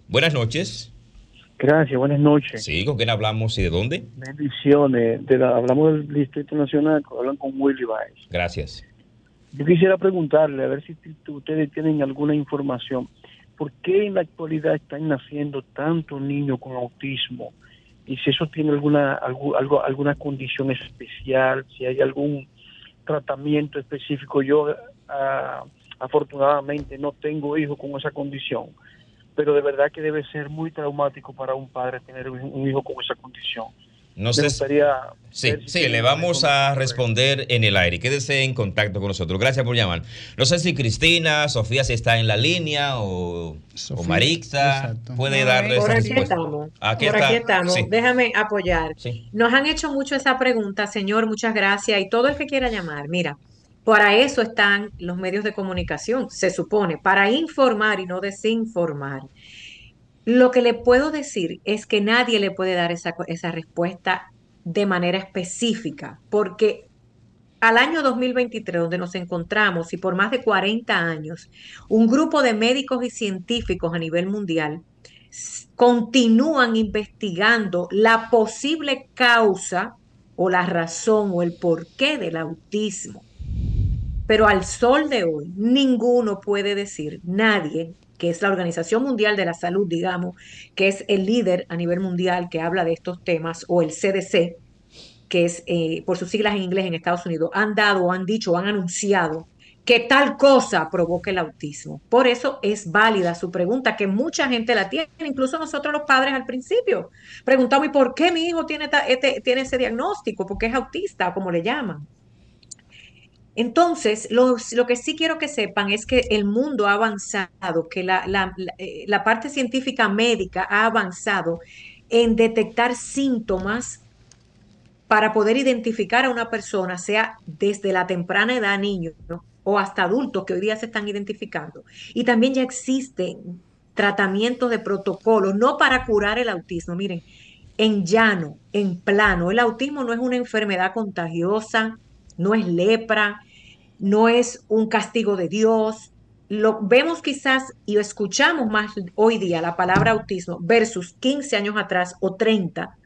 Buenas noches. Gracias, buenas noches. Sí, ¿con quién hablamos y de dónde? Bendiciones. De la- hablamos del Distrito Nacional, hablan con Willy Baez. Gracias. Yo quisiera preguntarle, a ver si ustedes tienen alguna información. ¿Por qué en la actualidad están naciendo tantos niños con autismo? Y si eso tiene alguna algo, algo- alguna condición especial, si hay algún tratamiento específico. Yo, ah, afortunadamente, no tengo hijos con esa condición, pero de verdad que debe ser muy traumático para un padre tener un un hijo con esa condición. No Me sé. gustaría Sí, sí, le vamos a responder en el aire. Quédese en contacto con nosotros. Gracias por llamar. No sé si Cristina, Sofía, si está en la línea o, o Marixa puede darle Por esa aquí respuesta. estamos. Aquí Por está. aquí estamos. Sí. Déjame apoyar. Sí. Nos han hecho mucho esa pregunta, señor. Muchas gracias. Y todo el que quiera llamar, mira, para eso están los medios de comunicación, se supone, para informar y no desinformar. Lo que le puedo decir es que nadie le puede dar esa, respuesta de manera específica, porque al año 2023, donde nos encontramos, y por más de 40 años, un grupo de médicos y científicos a nivel mundial continúan investigando la posible causa o la razón o el porqué del autismo. Pero al sol de hoy, ninguno puede decir, nadie, que es la Organización Mundial de la Salud, digamos, que es el líder a nivel mundial que habla de estos temas, o el CDC, que es eh, por sus siglas en inglés en Estados Unidos, han dado, han dicho, han anunciado que tal cosa provoca el autismo. Por eso es válida su pregunta, que mucha gente la tiene, incluso nosotros los padres al principio. Preguntamos, ¿y por qué mi hijo tiene, este- tiene ese diagnóstico? Porque es autista, como le llaman. Entonces, lo, que sí quiero que sepan es que el mundo ha avanzado, que eh, la parte científica médica ha avanzado en detectar síntomas para poder identificar a una persona, sea desde la temprana edad, niños ¿no? o hasta adultos que hoy día se están identificando. Y también ya existen tratamientos de protocolo, no para curar el autismo, miren, en llano, en plano. El autismo no es una enfermedad contagiosa, no es lepra, no es un castigo de Dios. Lo vemos quizás y escuchamos más hoy día la palabra autismo versus 15 años atrás o 30,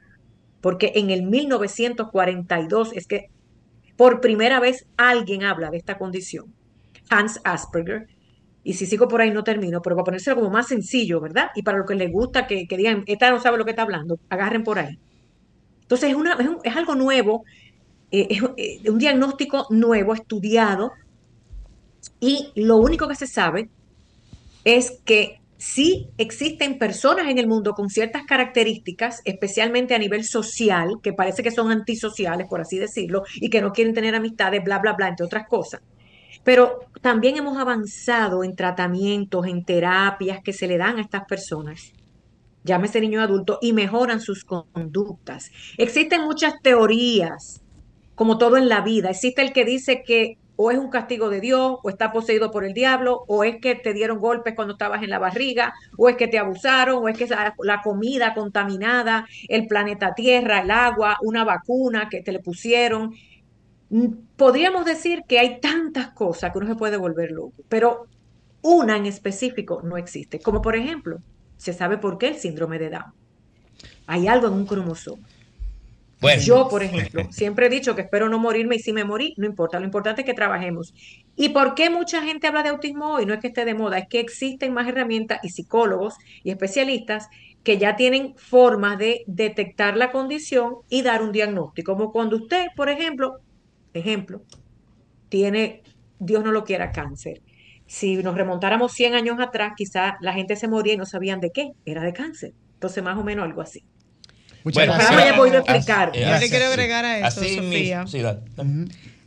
porque en el 1942 es que por primera vez alguien habla de esta condición. Hans Asperger. Y si sigo por ahí no termino, pero para ponérselo como más sencillo, ¿verdad? Y para lo que les gusta que, digan, esta no sabe lo que está hablando, agarren por ahí. Entonces es, algo nuevo, es eh, un diagnóstico nuevo, estudiado, y lo único que se sabe es que sí existen personas en el mundo con ciertas características, especialmente a nivel social, que parece que son antisociales, por así decirlo, y que no quieren tener amistades, bla, bla, bla, entre otras cosas. Pero también hemos avanzado en tratamientos, en terapias que se le dan a estas personas, llámese niño adulto, y mejoran sus conductas. Existen muchas teorías, como todo en la vida. Existe el que dice que o es un castigo de Dios, o está poseído por el diablo, o es que te dieron golpes cuando estabas en la barriga, o es que te abusaron, o es que la, comida contaminada, el planeta Tierra, el agua, una vacuna que te le pusieron. Mm, Podríamos decir que hay tantas cosas que uno se puede volver loco, pero una en específico no existe. Como por ejemplo, se sabe por qué el síndrome de Down. Hay algo en un cromosoma. Yo, por ejemplo, siempre he dicho que espero no morirme y si me morí, no importa, lo importante es que trabajemos. ¿Y por qué mucha gente habla de autismo hoy? No es que esté de moda, es que existen más herramientas y psicólogos y especialistas que ya tienen formas de detectar la condición y dar un diagnóstico. Como cuando usted, por ejemplo, ejemplo, tiene, Dios no lo quiera, cáncer. Si nos remontáramos 100 años atrás, quizá la gente se moría y no sabían de qué, era de cáncer. Entonces, más o menos algo así. Muchas Bueno, gracias. me haya podido explicar. Yo le quiero agregar a eso, así Sofía. mismo. Sí, dale.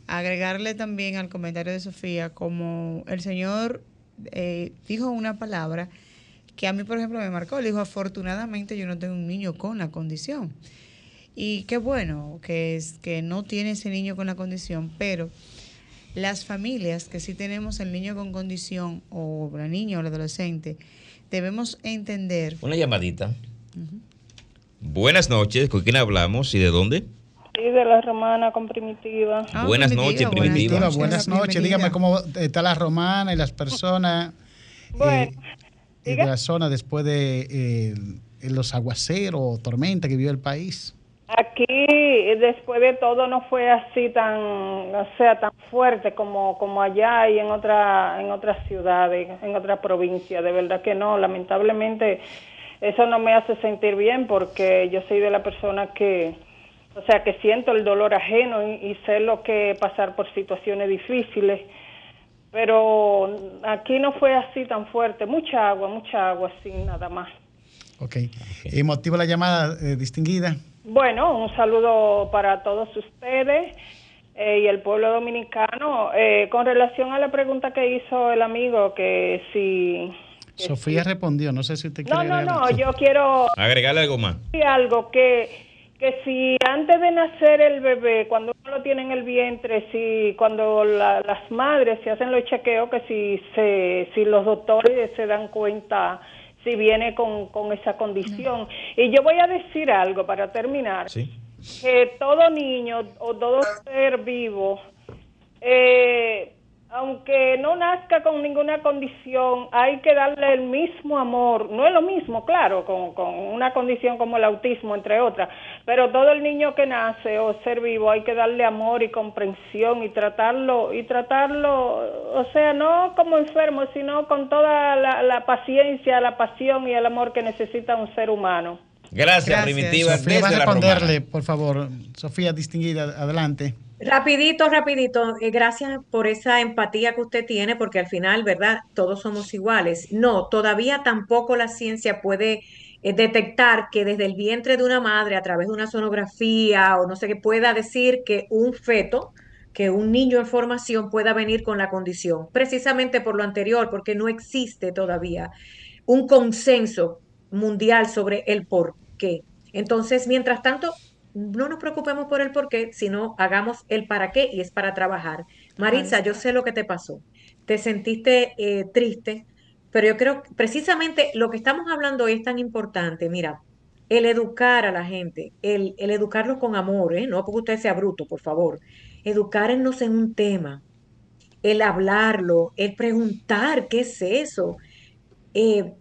agregarle también al comentario de Sofía, como el Señor eh, dijo una palabra que a mí, por ejemplo, me marcó. Le dijo, afortunadamente yo no tengo un niño con la condición. Y qué bueno que, es, que no tiene ese niño con la condición, pero las familias que sí tenemos el niño con condición o la niña o el adolescente, debemos entender. Una llamadita. Buenas noches, ¿con quién hablamos y de dónde? Sí, de la romana con primitiva. Ah, buenas noches, primitiva. Buenas, buenas noches, dígame cómo está la romana y las personas Bueno, eh, de la zona después de eh, los aguaceros o tormenta que vivió el país. aquí después de todo no fue así tan, o sea, tan fuerte como, como allá y en otra, en otras ciudades, en otras provincias. De verdad que no, lamentablemente eso no me hace sentir bien porque yo soy de la persona que, o sea, que siento el dolor ajeno y, y sé lo que pasar por situaciones difíciles. Pero aquí no fue así tan fuerte, mucha agua, mucha agua, sin nada más. Ok. ¿Y motivo la llamada eh, distinguida? Bueno, un saludo para todos ustedes eh, y el pueblo dominicano. Eh, con relación a la pregunta que hizo el amigo, que si... Sofía respondió, no sé si usted No, quiere no, no, algo. yo quiero Agregarle algo más. decir algo que que si antes de nacer el bebé, cuando uno lo tiene en el vientre, si cuando la- las madres se hacen los chequeos, que si se, si los doctores se dan cuenta si viene con, con esa condición. Y yo voy a decir algo para terminar, Sí. que todo niño o todo ser vivo, eh, aunque no nazca con ninguna condición, hay que darle el mismo amor. No es lo mismo, claro, con, con una condición como el autismo, entre otras, pero todo el niño que nace o ser vivo hay que darle amor y comprensión y tratarlo, y tratarlo, o sea, no como enfermo, sino con toda la, la paciencia, la pasión y el amor que necesita un ser humano. Gracias, Gracias. Primitiva. Sofía va a desde la responderle, por favor. Sofía distinguida, adelante. Rapidito, rapidito. eh, gracias por esa empatía que usted tiene, porque al final, ¿verdad? Todos somos iguales. No, todavía tampoco la ciencia puede eh, detectar que desde el vientre de una madre, a través de una sonografía o no sé qué, pueda decir que un feto, que un niño en formación pueda venir con la condición. Precisamente por lo anterior, porque no existe todavía un consenso mundial sobre el por qué. Entonces, mientras tanto, no nos preocupemos por el por qué, sino hagamos el para qué y es para trabajar. Maritza, yo sé lo que te pasó. Te sentiste eh, triste, pero yo creo que precisamente lo que estamos hablando hoy es tan importante. Mira, el educar a la gente, el, el educarlos con amor, ¿eh? no porque usted sea bruto, por favor. Educarnos en un tema, el hablarlo, el preguntar qué es eso. Eh,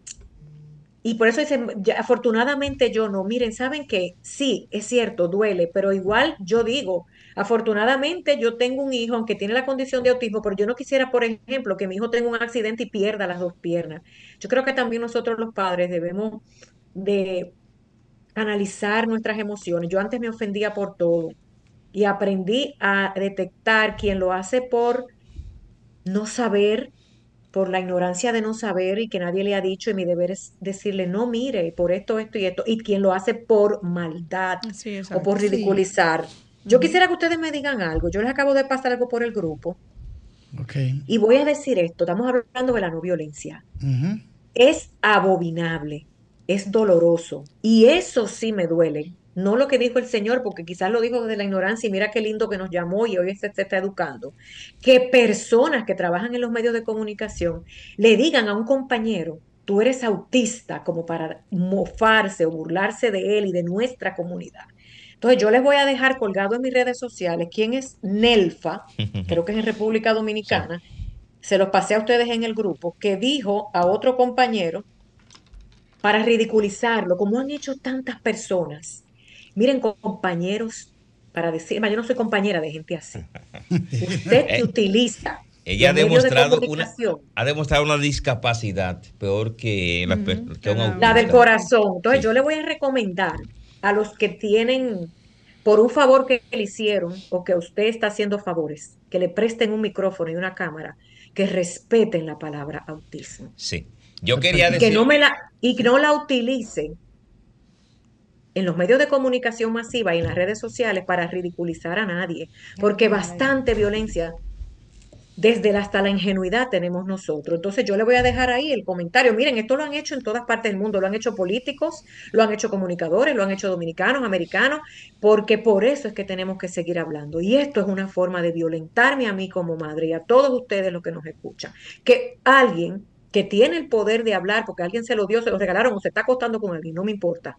y por eso dicen, afortunadamente yo no. Miren, ¿saben qué? Sí, es cierto, duele, pero igual yo digo, afortunadamente yo tengo un hijo, aunque tiene la condición de autismo, pero yo no quisiera, por ejemplo, que mi hijo tenga un accidente y pierda las dos piernas. Yo creo que también nosotros los padres debemos de analizar nuestras emociones. Yo antes me ofendía por todo y aprendí a detectar quien lo hace por no saber, por la ignorancia de no saber y que nadie le ha dicho y mi deber es decirle, no mire, por esto, esto y esto, y quien lo hace por maldad Sí, o por Sí. ridiculizar. Yo quisiera que ustedes me digan algo, yo les acabo de pasar algo por el grupo Ok. y voy a decir esto, estamos hablando de la no violencia. Es abominable, es doloroso y eso sí me duele. No lo que dijo el Señor, porque quizás lo dijo desde la ignorancia y mira qué lindo que nos llamó y hoy se, se está educando. Que personas que trabajan en los medios de comunicación le digan a un compañero, tú eres autista, como para mofarse o burlarse de él y de nuestra comunidad. Entonces yo les voy a dejar colgado en mis redes sociales quién es Nelfa, creo que es en República Dominicana, se los pasé a ustedes en el grupo, que dijo a otro compañero para ridiculizarlo, como han hecho tantas personas. Miren, compañeros, para decir, yo no soy compañera de gente así. Usted que utiliza Ella ha de demostrado, una, ha demostrado una discapacidad peor que la que un la autista. del corazón. Entonces Sí. yo le voy a recomendar a los que tienen, por un favor que le hicieron o que usted está haciendo favores, que le presten un micrófono y una cámara, que respeten la palabra autismo. Sí. Yo quería Y decir. que no me la, y que no la utilicen en los medios de comunicación masiva y en las redes sociales para ridiculizar a nadie, porque bastante violencia desde hasta la ingenuidad tenemos nosotros. Entonces yo le voy a dejar ahí el comentario. Miren, esto lo han hecho en todas partes del mundo, lo han hecho políticos, lo han hecho comunicadores, lo han hecho dominicanos, americanos, porque por eso es que tenemos que seguir hablando. Y esto es una forma de violentarme a mí como madre y a todos ustedes los que nos escuchan. Que alguien que tiene el poder de hablar, porque alguien se lo dio, se lo regalaron o se está acostando con alguien, no me importa,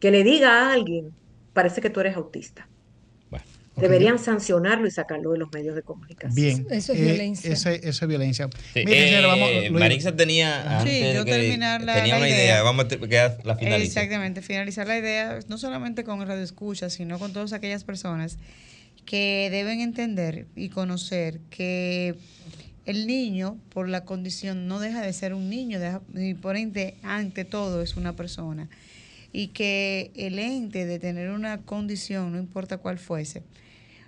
que le diga a alguien, parece que tú eres autista. Deberían sancionarlo y sacarlo de los medios de comunicación. Bien. Eso es Eh, violencia. esa- eso es violencia. Sí, Mire, eh, señora, vamos- Marisa tenía, antes Sí, yo que- terminar la- tenía la una idea. idea. Vamos a que la finalice. Exactamente, finalizar la idea, no solamente con el radio escucha, sino con todas aquellas personas que deben entender y conocer que el niño, por la condición, no deja de ser un niño, deja- y por ende, ante todo, es una persona. Y que el ente de tener una condición, no importa cuál fuese,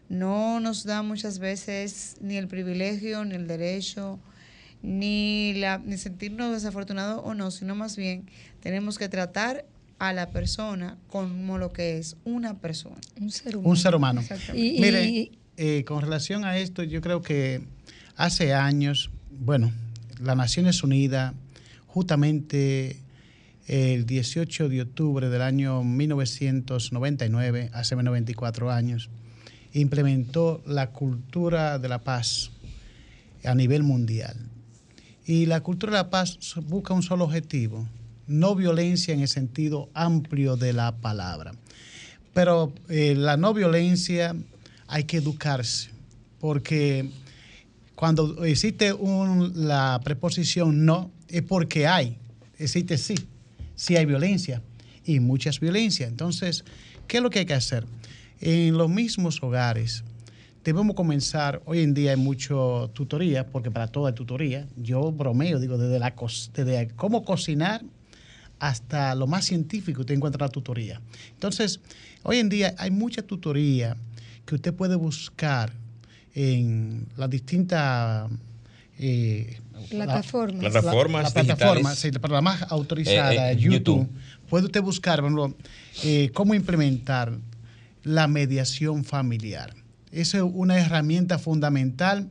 no nos da muchas veces ni el privilegio, ni el derecho, ni, la, ni sentirnos desafortunados o no, sino más bien tenemos que tratar a la persona como lo que es una persona. Un ser humano. un ser humano. Exactamente. Y- Mire, eh, con relación a esto, yo creo que hace años, bueno, las Naciones Unidas, justamente el 18 de octubre del año 1999, hace 94 años, implementó la cultura de la paz a nivel mundial. Y la cultura de la paz busca un solo objetivo, no violencia en el sentido amplio de la palabra. Pero eh, la no violencia hay que educarse, porque cuando existe un- la preposición no, es porque hay, existe sí, sí hay violencia y muchas violencias. Entonces, ¿qué es lo que hay que hacer? En los mismos hogares debemos comenzar, hoy en día hay mucho tutoría, porque para todo hay tutoría, yo bromeo, digo, desde, la, desde cómo cocinar hasta lo más científico usted encuentra la tutoría. Entonces, hoy en día hay mucha tutoría que usted puede buscar en las distintas eh, Plataformas. la- Plataformas la, plataforma, digitales. sí, pero la más autorizada, Eh, eh, YouTube, YouTube. puede usted buscar, ejemplo, eh, cómo implementar la mediación familiar. Esa es una herramienta fundamental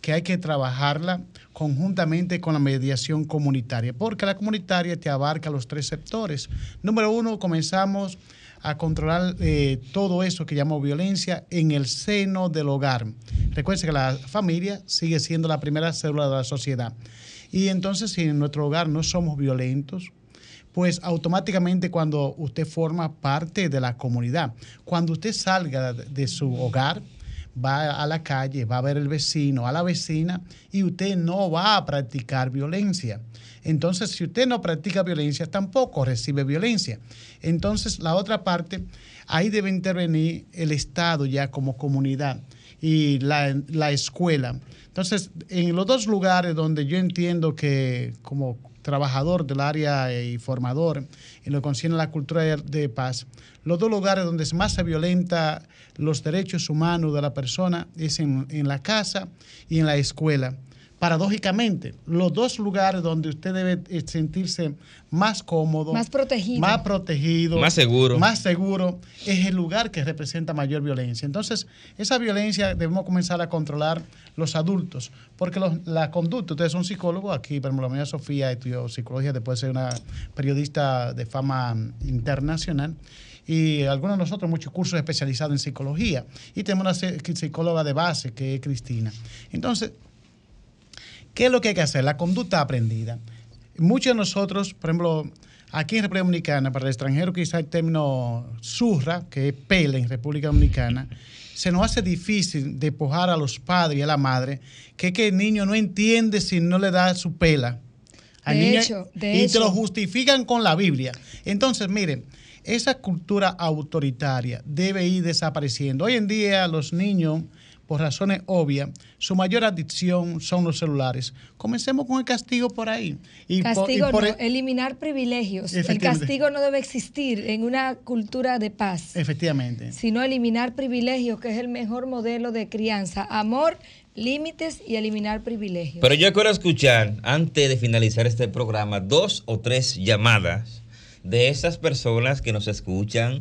que hay que trabajarla conjuntamente con la mediación comunitaria, porque la comunitaria te abarca los tres sectores. Número uno, comenzamos a controlar eh, todo eso que llamamos violencia en el seno del hogar. Recuerden que la familia sigue siendo la primera célula de la sociedad. Y entonces, si en nuestro hogar no somos violentos, pues automáticamente cuando usted forma parte de la comunidad, cuando usted salga de su hogar, va a la calle, va a ver el vecino, a la vecina, y usted no va a practicar violencia. Entonces, si usted no practica violencia, tampoco recibe violencia. Entonces, la otra parte, ahí debe intervenir el Estado ya como comunidad y la, la escuela. Entonces, en los dos lugares donde yo entiendo que como trabajador del área y formador en lo que concierne a la cultura de, paz, los dos lugares donde más se violenta los derechos humanos de la persona es en, en la casa y en la escuela. Paradójicamente, los dos lugares donde usted debe eh, sentirse más cómodo, Más protegido. más protegido, Más seguro. más seguro, es el lugar que representa mayor violencia. Entonces, esa violencia debemos comenzar a controlar los adultos, porque los- la conducta, ustedes son psicólogos, aquí, por ejemplo, la mía Sofía estudió psicología, después de ser una periodista de fama internacional, y algunos de nosotros muchos cursos especializados en psicología, y tenemos una psi- psicóloga de base, que es Cristina. Entonces, ¿Qué es lo que hay que hacer? La conducta aprendida. Muchos de nosotros, por ejemplo, aquí en República Dominicana, para el extranjero quizá el término zurra, que es pele en República Dominicana, se nos hace difícil despojar a los padres y a la madre, que es que el niño no entiende si no le da su pela. Al De niño- hecho, de y te lo justifican con la Biblia. Entonces, miren, esa cultura autoritaria debe ir desapareciendo. Hoy en día los niños, por razones obvias, su mayor adicción son los celulares. Comencemos con el castigo por ahí. Y por- y Castigo por no, el- eliminar privilegios. El castigo no debe existir en una cultura de paz, Efectivamente. sino eliminar privilegios, que es el mejor modelo de crianza. Amor, límites y eliminar privilegios. Pero yo quiero escuchar, antes de finalizar este programa, dos o tres llamadas de esas personas que nos escuchan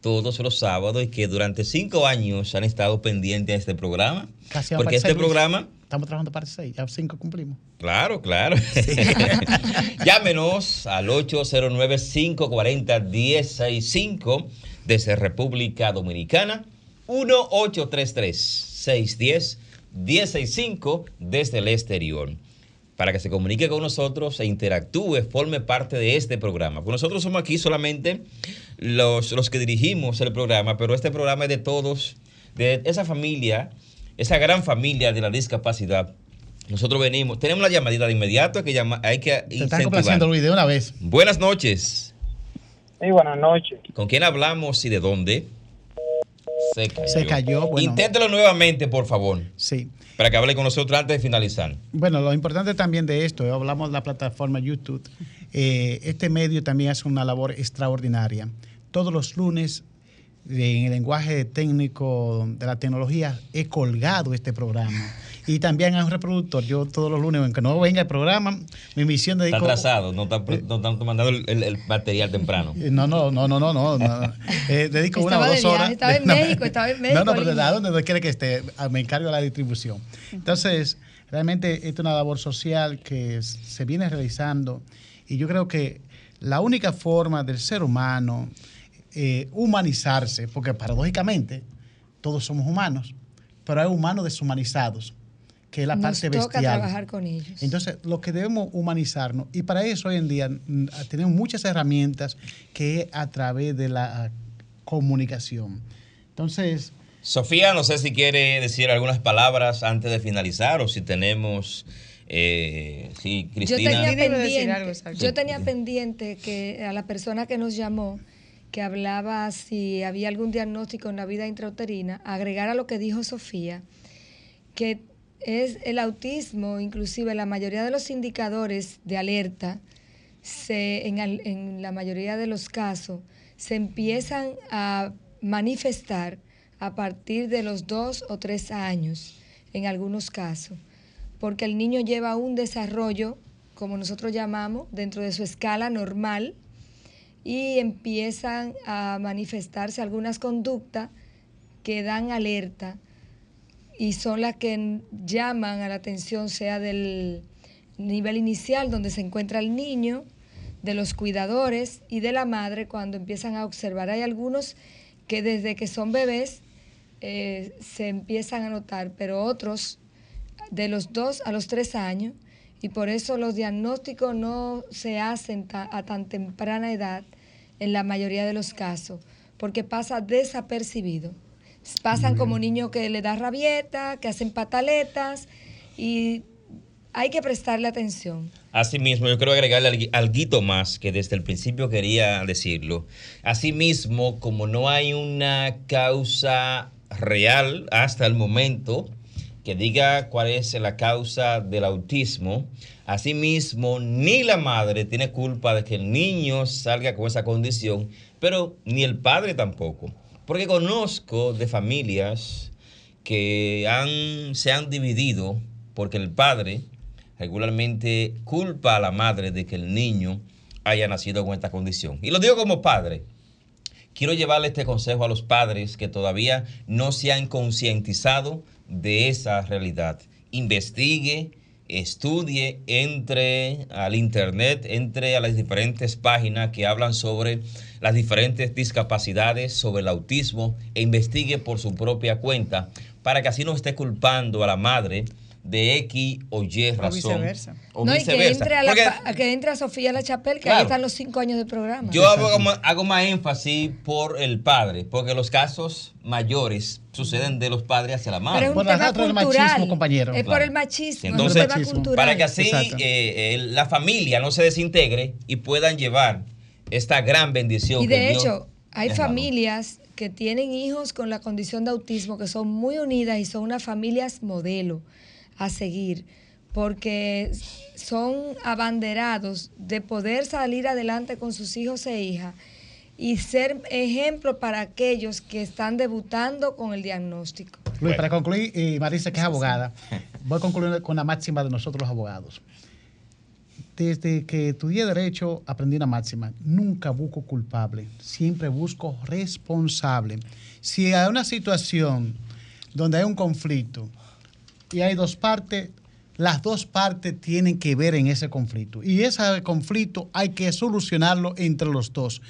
todos los sábados y que durante cinco años han estado pendientes a este programa. Casi Porque este Luis. programa Estamos trabajando para seis, ya cinco cumplimos. Claro, claro. Llámenos al 809-540-1065 desde República Dominicana. 1-833-610-1065 desde el exterior. Para que se comunique con nosotros e interactúe, forme parte de este programa. Pues nosotros somos aquí solamente los, los que dirigimos el programa, pero este programa es de todos, de esa familia, esa gran familia de la discapacidad. Nosotros venimos, tenemos la llamadita de inmediato, hay que, llama, hay que Te están complaciendo Luis de una vez. Buenas noches. Sí, buenas noches. ¿Con quién hablamos y de dónde? Se cayó. Se cayó, bueno. Inténtelo nuevamente, por favor. Sí. Para que hable con nosotros antes de finalizar. Bueno, lo importante también de esto, eh, hablamos de la plataforma YouTube, eh, este medio también hace una labor extraordinaria. Todos los lunes, en el lenguaje técnico de la tecnología, he colgado este programa. Y también hay un reproductor. Yo todos los lunes, aunque no venga el programa, mi misión de Está atrasado, no están no mandando el, el- material temprano. Eh, No, no, no, no, no, no. no. Eh, dedico una o Estaba dos viaje, horas. estaba en No, México, estaba en México, No, no, pero de donde quiere que esté, ah, me encargo de la distribución. Entonces, realmente esta es una labor social que se viene realizando y yo creo que la única forma del ser humano eh, humanizarse, porque paradójicamente todos somos humanos, pero hay humanos deshumanizados, que es la Nos parte toca bestial. trabajar con ellos. Entonces, lo que debemos humanizarnos, y para eso hoy en día mm, tenemos muchas herramientas que es a través de la comunicación. Entonces, Sofía, no sé si quiere decir algunas palabras antes de finalizar o si tenemos. Eh, sí, Yo Cristina. tenía, Cristina iba a decir pendiente, yo tenía pendiente que a la persona que nos llamó, que hablaba si había algún diagnóstico en la vida intrauterina, agregar a lo que dijo Sofía, que es el autismo, inclusive la mayoría de los indicadores de alerta, se, en, en la mayoría de los casos, se empiezan a manifestar a partir de los dos o tres años, en algunos casos porque el niño lleva un desarrollo, como nosotros llamamos, dentro de su escala normal y empiezan a manifestarse algunas conductas que dan alerta y son las que llaman a la atención, sea del nivel inicial donde se encuentra el niño, de los cuidadores y de la madre cuando empiezan a observar. Hay algunos que desde que son bebés eh, se empiezan a notar, pero otros de los dos a los tres años y por eso los diagnósticos no se hacen a tan temprana edad en la mayoría de los casos, porque pasa desapercibido. Pasan como niños que le da rabieta, que hacen pataletas y hay que prestarle atención. Asimismo, yo quiero agregarle alguito más que desde el principio quería decirlo. Asimismo, como no hay una causa real hasta el momento que diga cuál es la causa del autismo, asimismo, ni la madre tiene culpa de que el niño salga con esa condición, pero ni el padre tampoco. Porque conozco de familias que se han dividido porque el padre regularmente culpa a la madre de que el niño haya nacido con esta condición. Y lo digo como padre. Quiero llevarle este consejo a los padres que todavía no se han concientizado de esa realidad. Investigue, estudie, entre al internet, entre a las diferentes páginas que hablan sobre las diferentes discapacidades, sobre el autismo, e investigue por su propia cuenta para que así no esté culpando a la madre de X o Y razón. viceversa. O no, y que viceversa. entre, a la Porque que entre a Sofía La Chapel, que Claro. ahí están los cinco años del programa. yo hago, más- hago más énfasis por el padre, porque los casos mayores suceden de los padres hacia la madre. Pero es un Por tema el cultural. machismo, compañero. Es por el machismo, Entonces, es un tema machismo. cultural. para que así eh, eh, la familia no se desintegre y puedan llevar esta gran bendición. Y que de Dios hecho, hay familias que tienen hijos con la condición de autismo que son muy unidas y son unas familias modelo a seguir, porque son abanderados de poder salir adelante con sus hijos e hijas y ser ejemplo para aquellos que están debutando con el diagnóstico. Luis, Bueno. para concluir, y Marisa, que es abogada, voy a concluir con la máxima de nosotros los abogados. Desde que estudié Derecho, aprendí una máxima. Nunca busco culpable, siempre busco responsable. Si hay una situación donde hay un conflicto, y hay dos partes, las dos partes tienen que ver en ese conflicto. Y ese conflicto hay que solucionarlo entre los dos,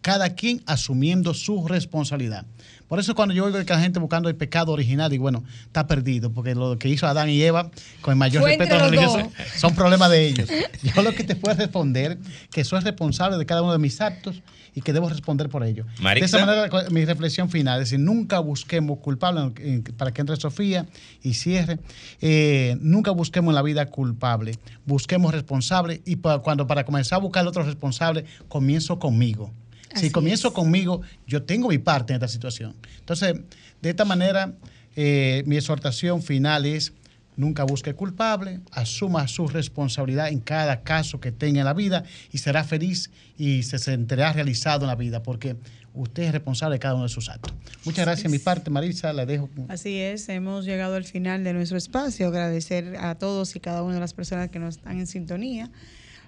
cada quien asumiendo su responsabilidad. Por eso cuando yo oigo que la gente buscando el pecado original, digo, bueno, está perdido, porque lo que hizo Adán y Eva, con el mayor Fue respeto religiosos, son problemas de ellos. Yo lo que te puedo responder, que soy responsable de cada uno de mis actos y que debo responder por ello. Marixa. De esa manera, mi reflexión final es decir, nunca busquemos culpables, eh, para que entre Sofía y cierre, eh, nunca busquemos en la vida culpable, busquemos responsable y pa- cuando para comenzar a buscar otro responsable, comienzo conmigo. Si comienzo es. conmigo, yo tengo mi parte en esta situación. Entonces, de esta manera, eh, mi exhortación final es, nunca busque culpable, asuma su responsabilidad en cada caso que tenga en la vida y será feliz y se sentirá realizado en la vida porque usted es responsable de cada uno de sus actos. Muchas gracias. Mi parte, Marisa, la dejo. Así es, hemos llegado al final de nuestro espacio. Agradecer a todos y cada una de las personas que nos están en sintonía.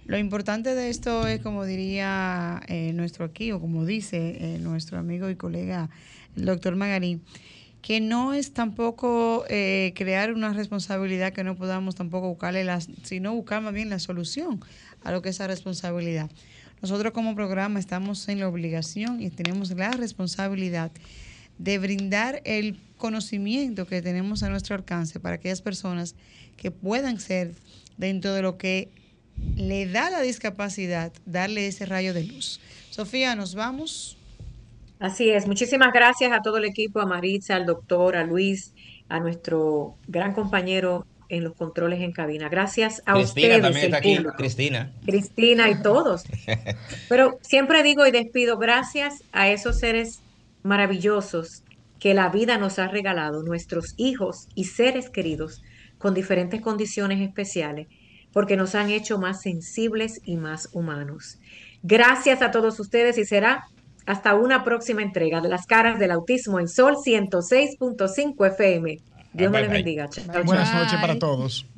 Lo importante de esto es, como diría eh, nuestro aquí, o como dice eh, nuestro amigo y colega, el doctor Magarín, que no es tampoco eh, crear una responsabilidad que no podamos tampoco buscarle, las, sino buscar más bien la solución a lo que es esa responsabilidad. Nosotros como programa estamos en la obligación y tenemos la responsabilidad de brindar el conocimiento que tenemos a nuestro alcance para aquellas personas que puedan ser dentro de lo que le da la discapacidad, darle ese rayo de luz. Sofía, nos vamos. Así es, muchísimas gracias a todo el equipo, a Maritza, al doctor, a Luis, a nuestro gran compañero en los controles en cabina. Gracias a Cristina ustedes, también está aquí. Cristina. Cristina y todos. Pero siempre digo y despido gracias a esos seres maravillosos que la vida nos ha regalado, nuestros hijos y seres queridos con diferentes condiciones especiales, porque nos han hecho más sensibles y más humanos. Gracias a todos ustedes y será hasta una próxima entrega de las caras del autismo en Sol 106.5 FM. Dios me Bye, bendiga. Chao. Buenas noches para todos.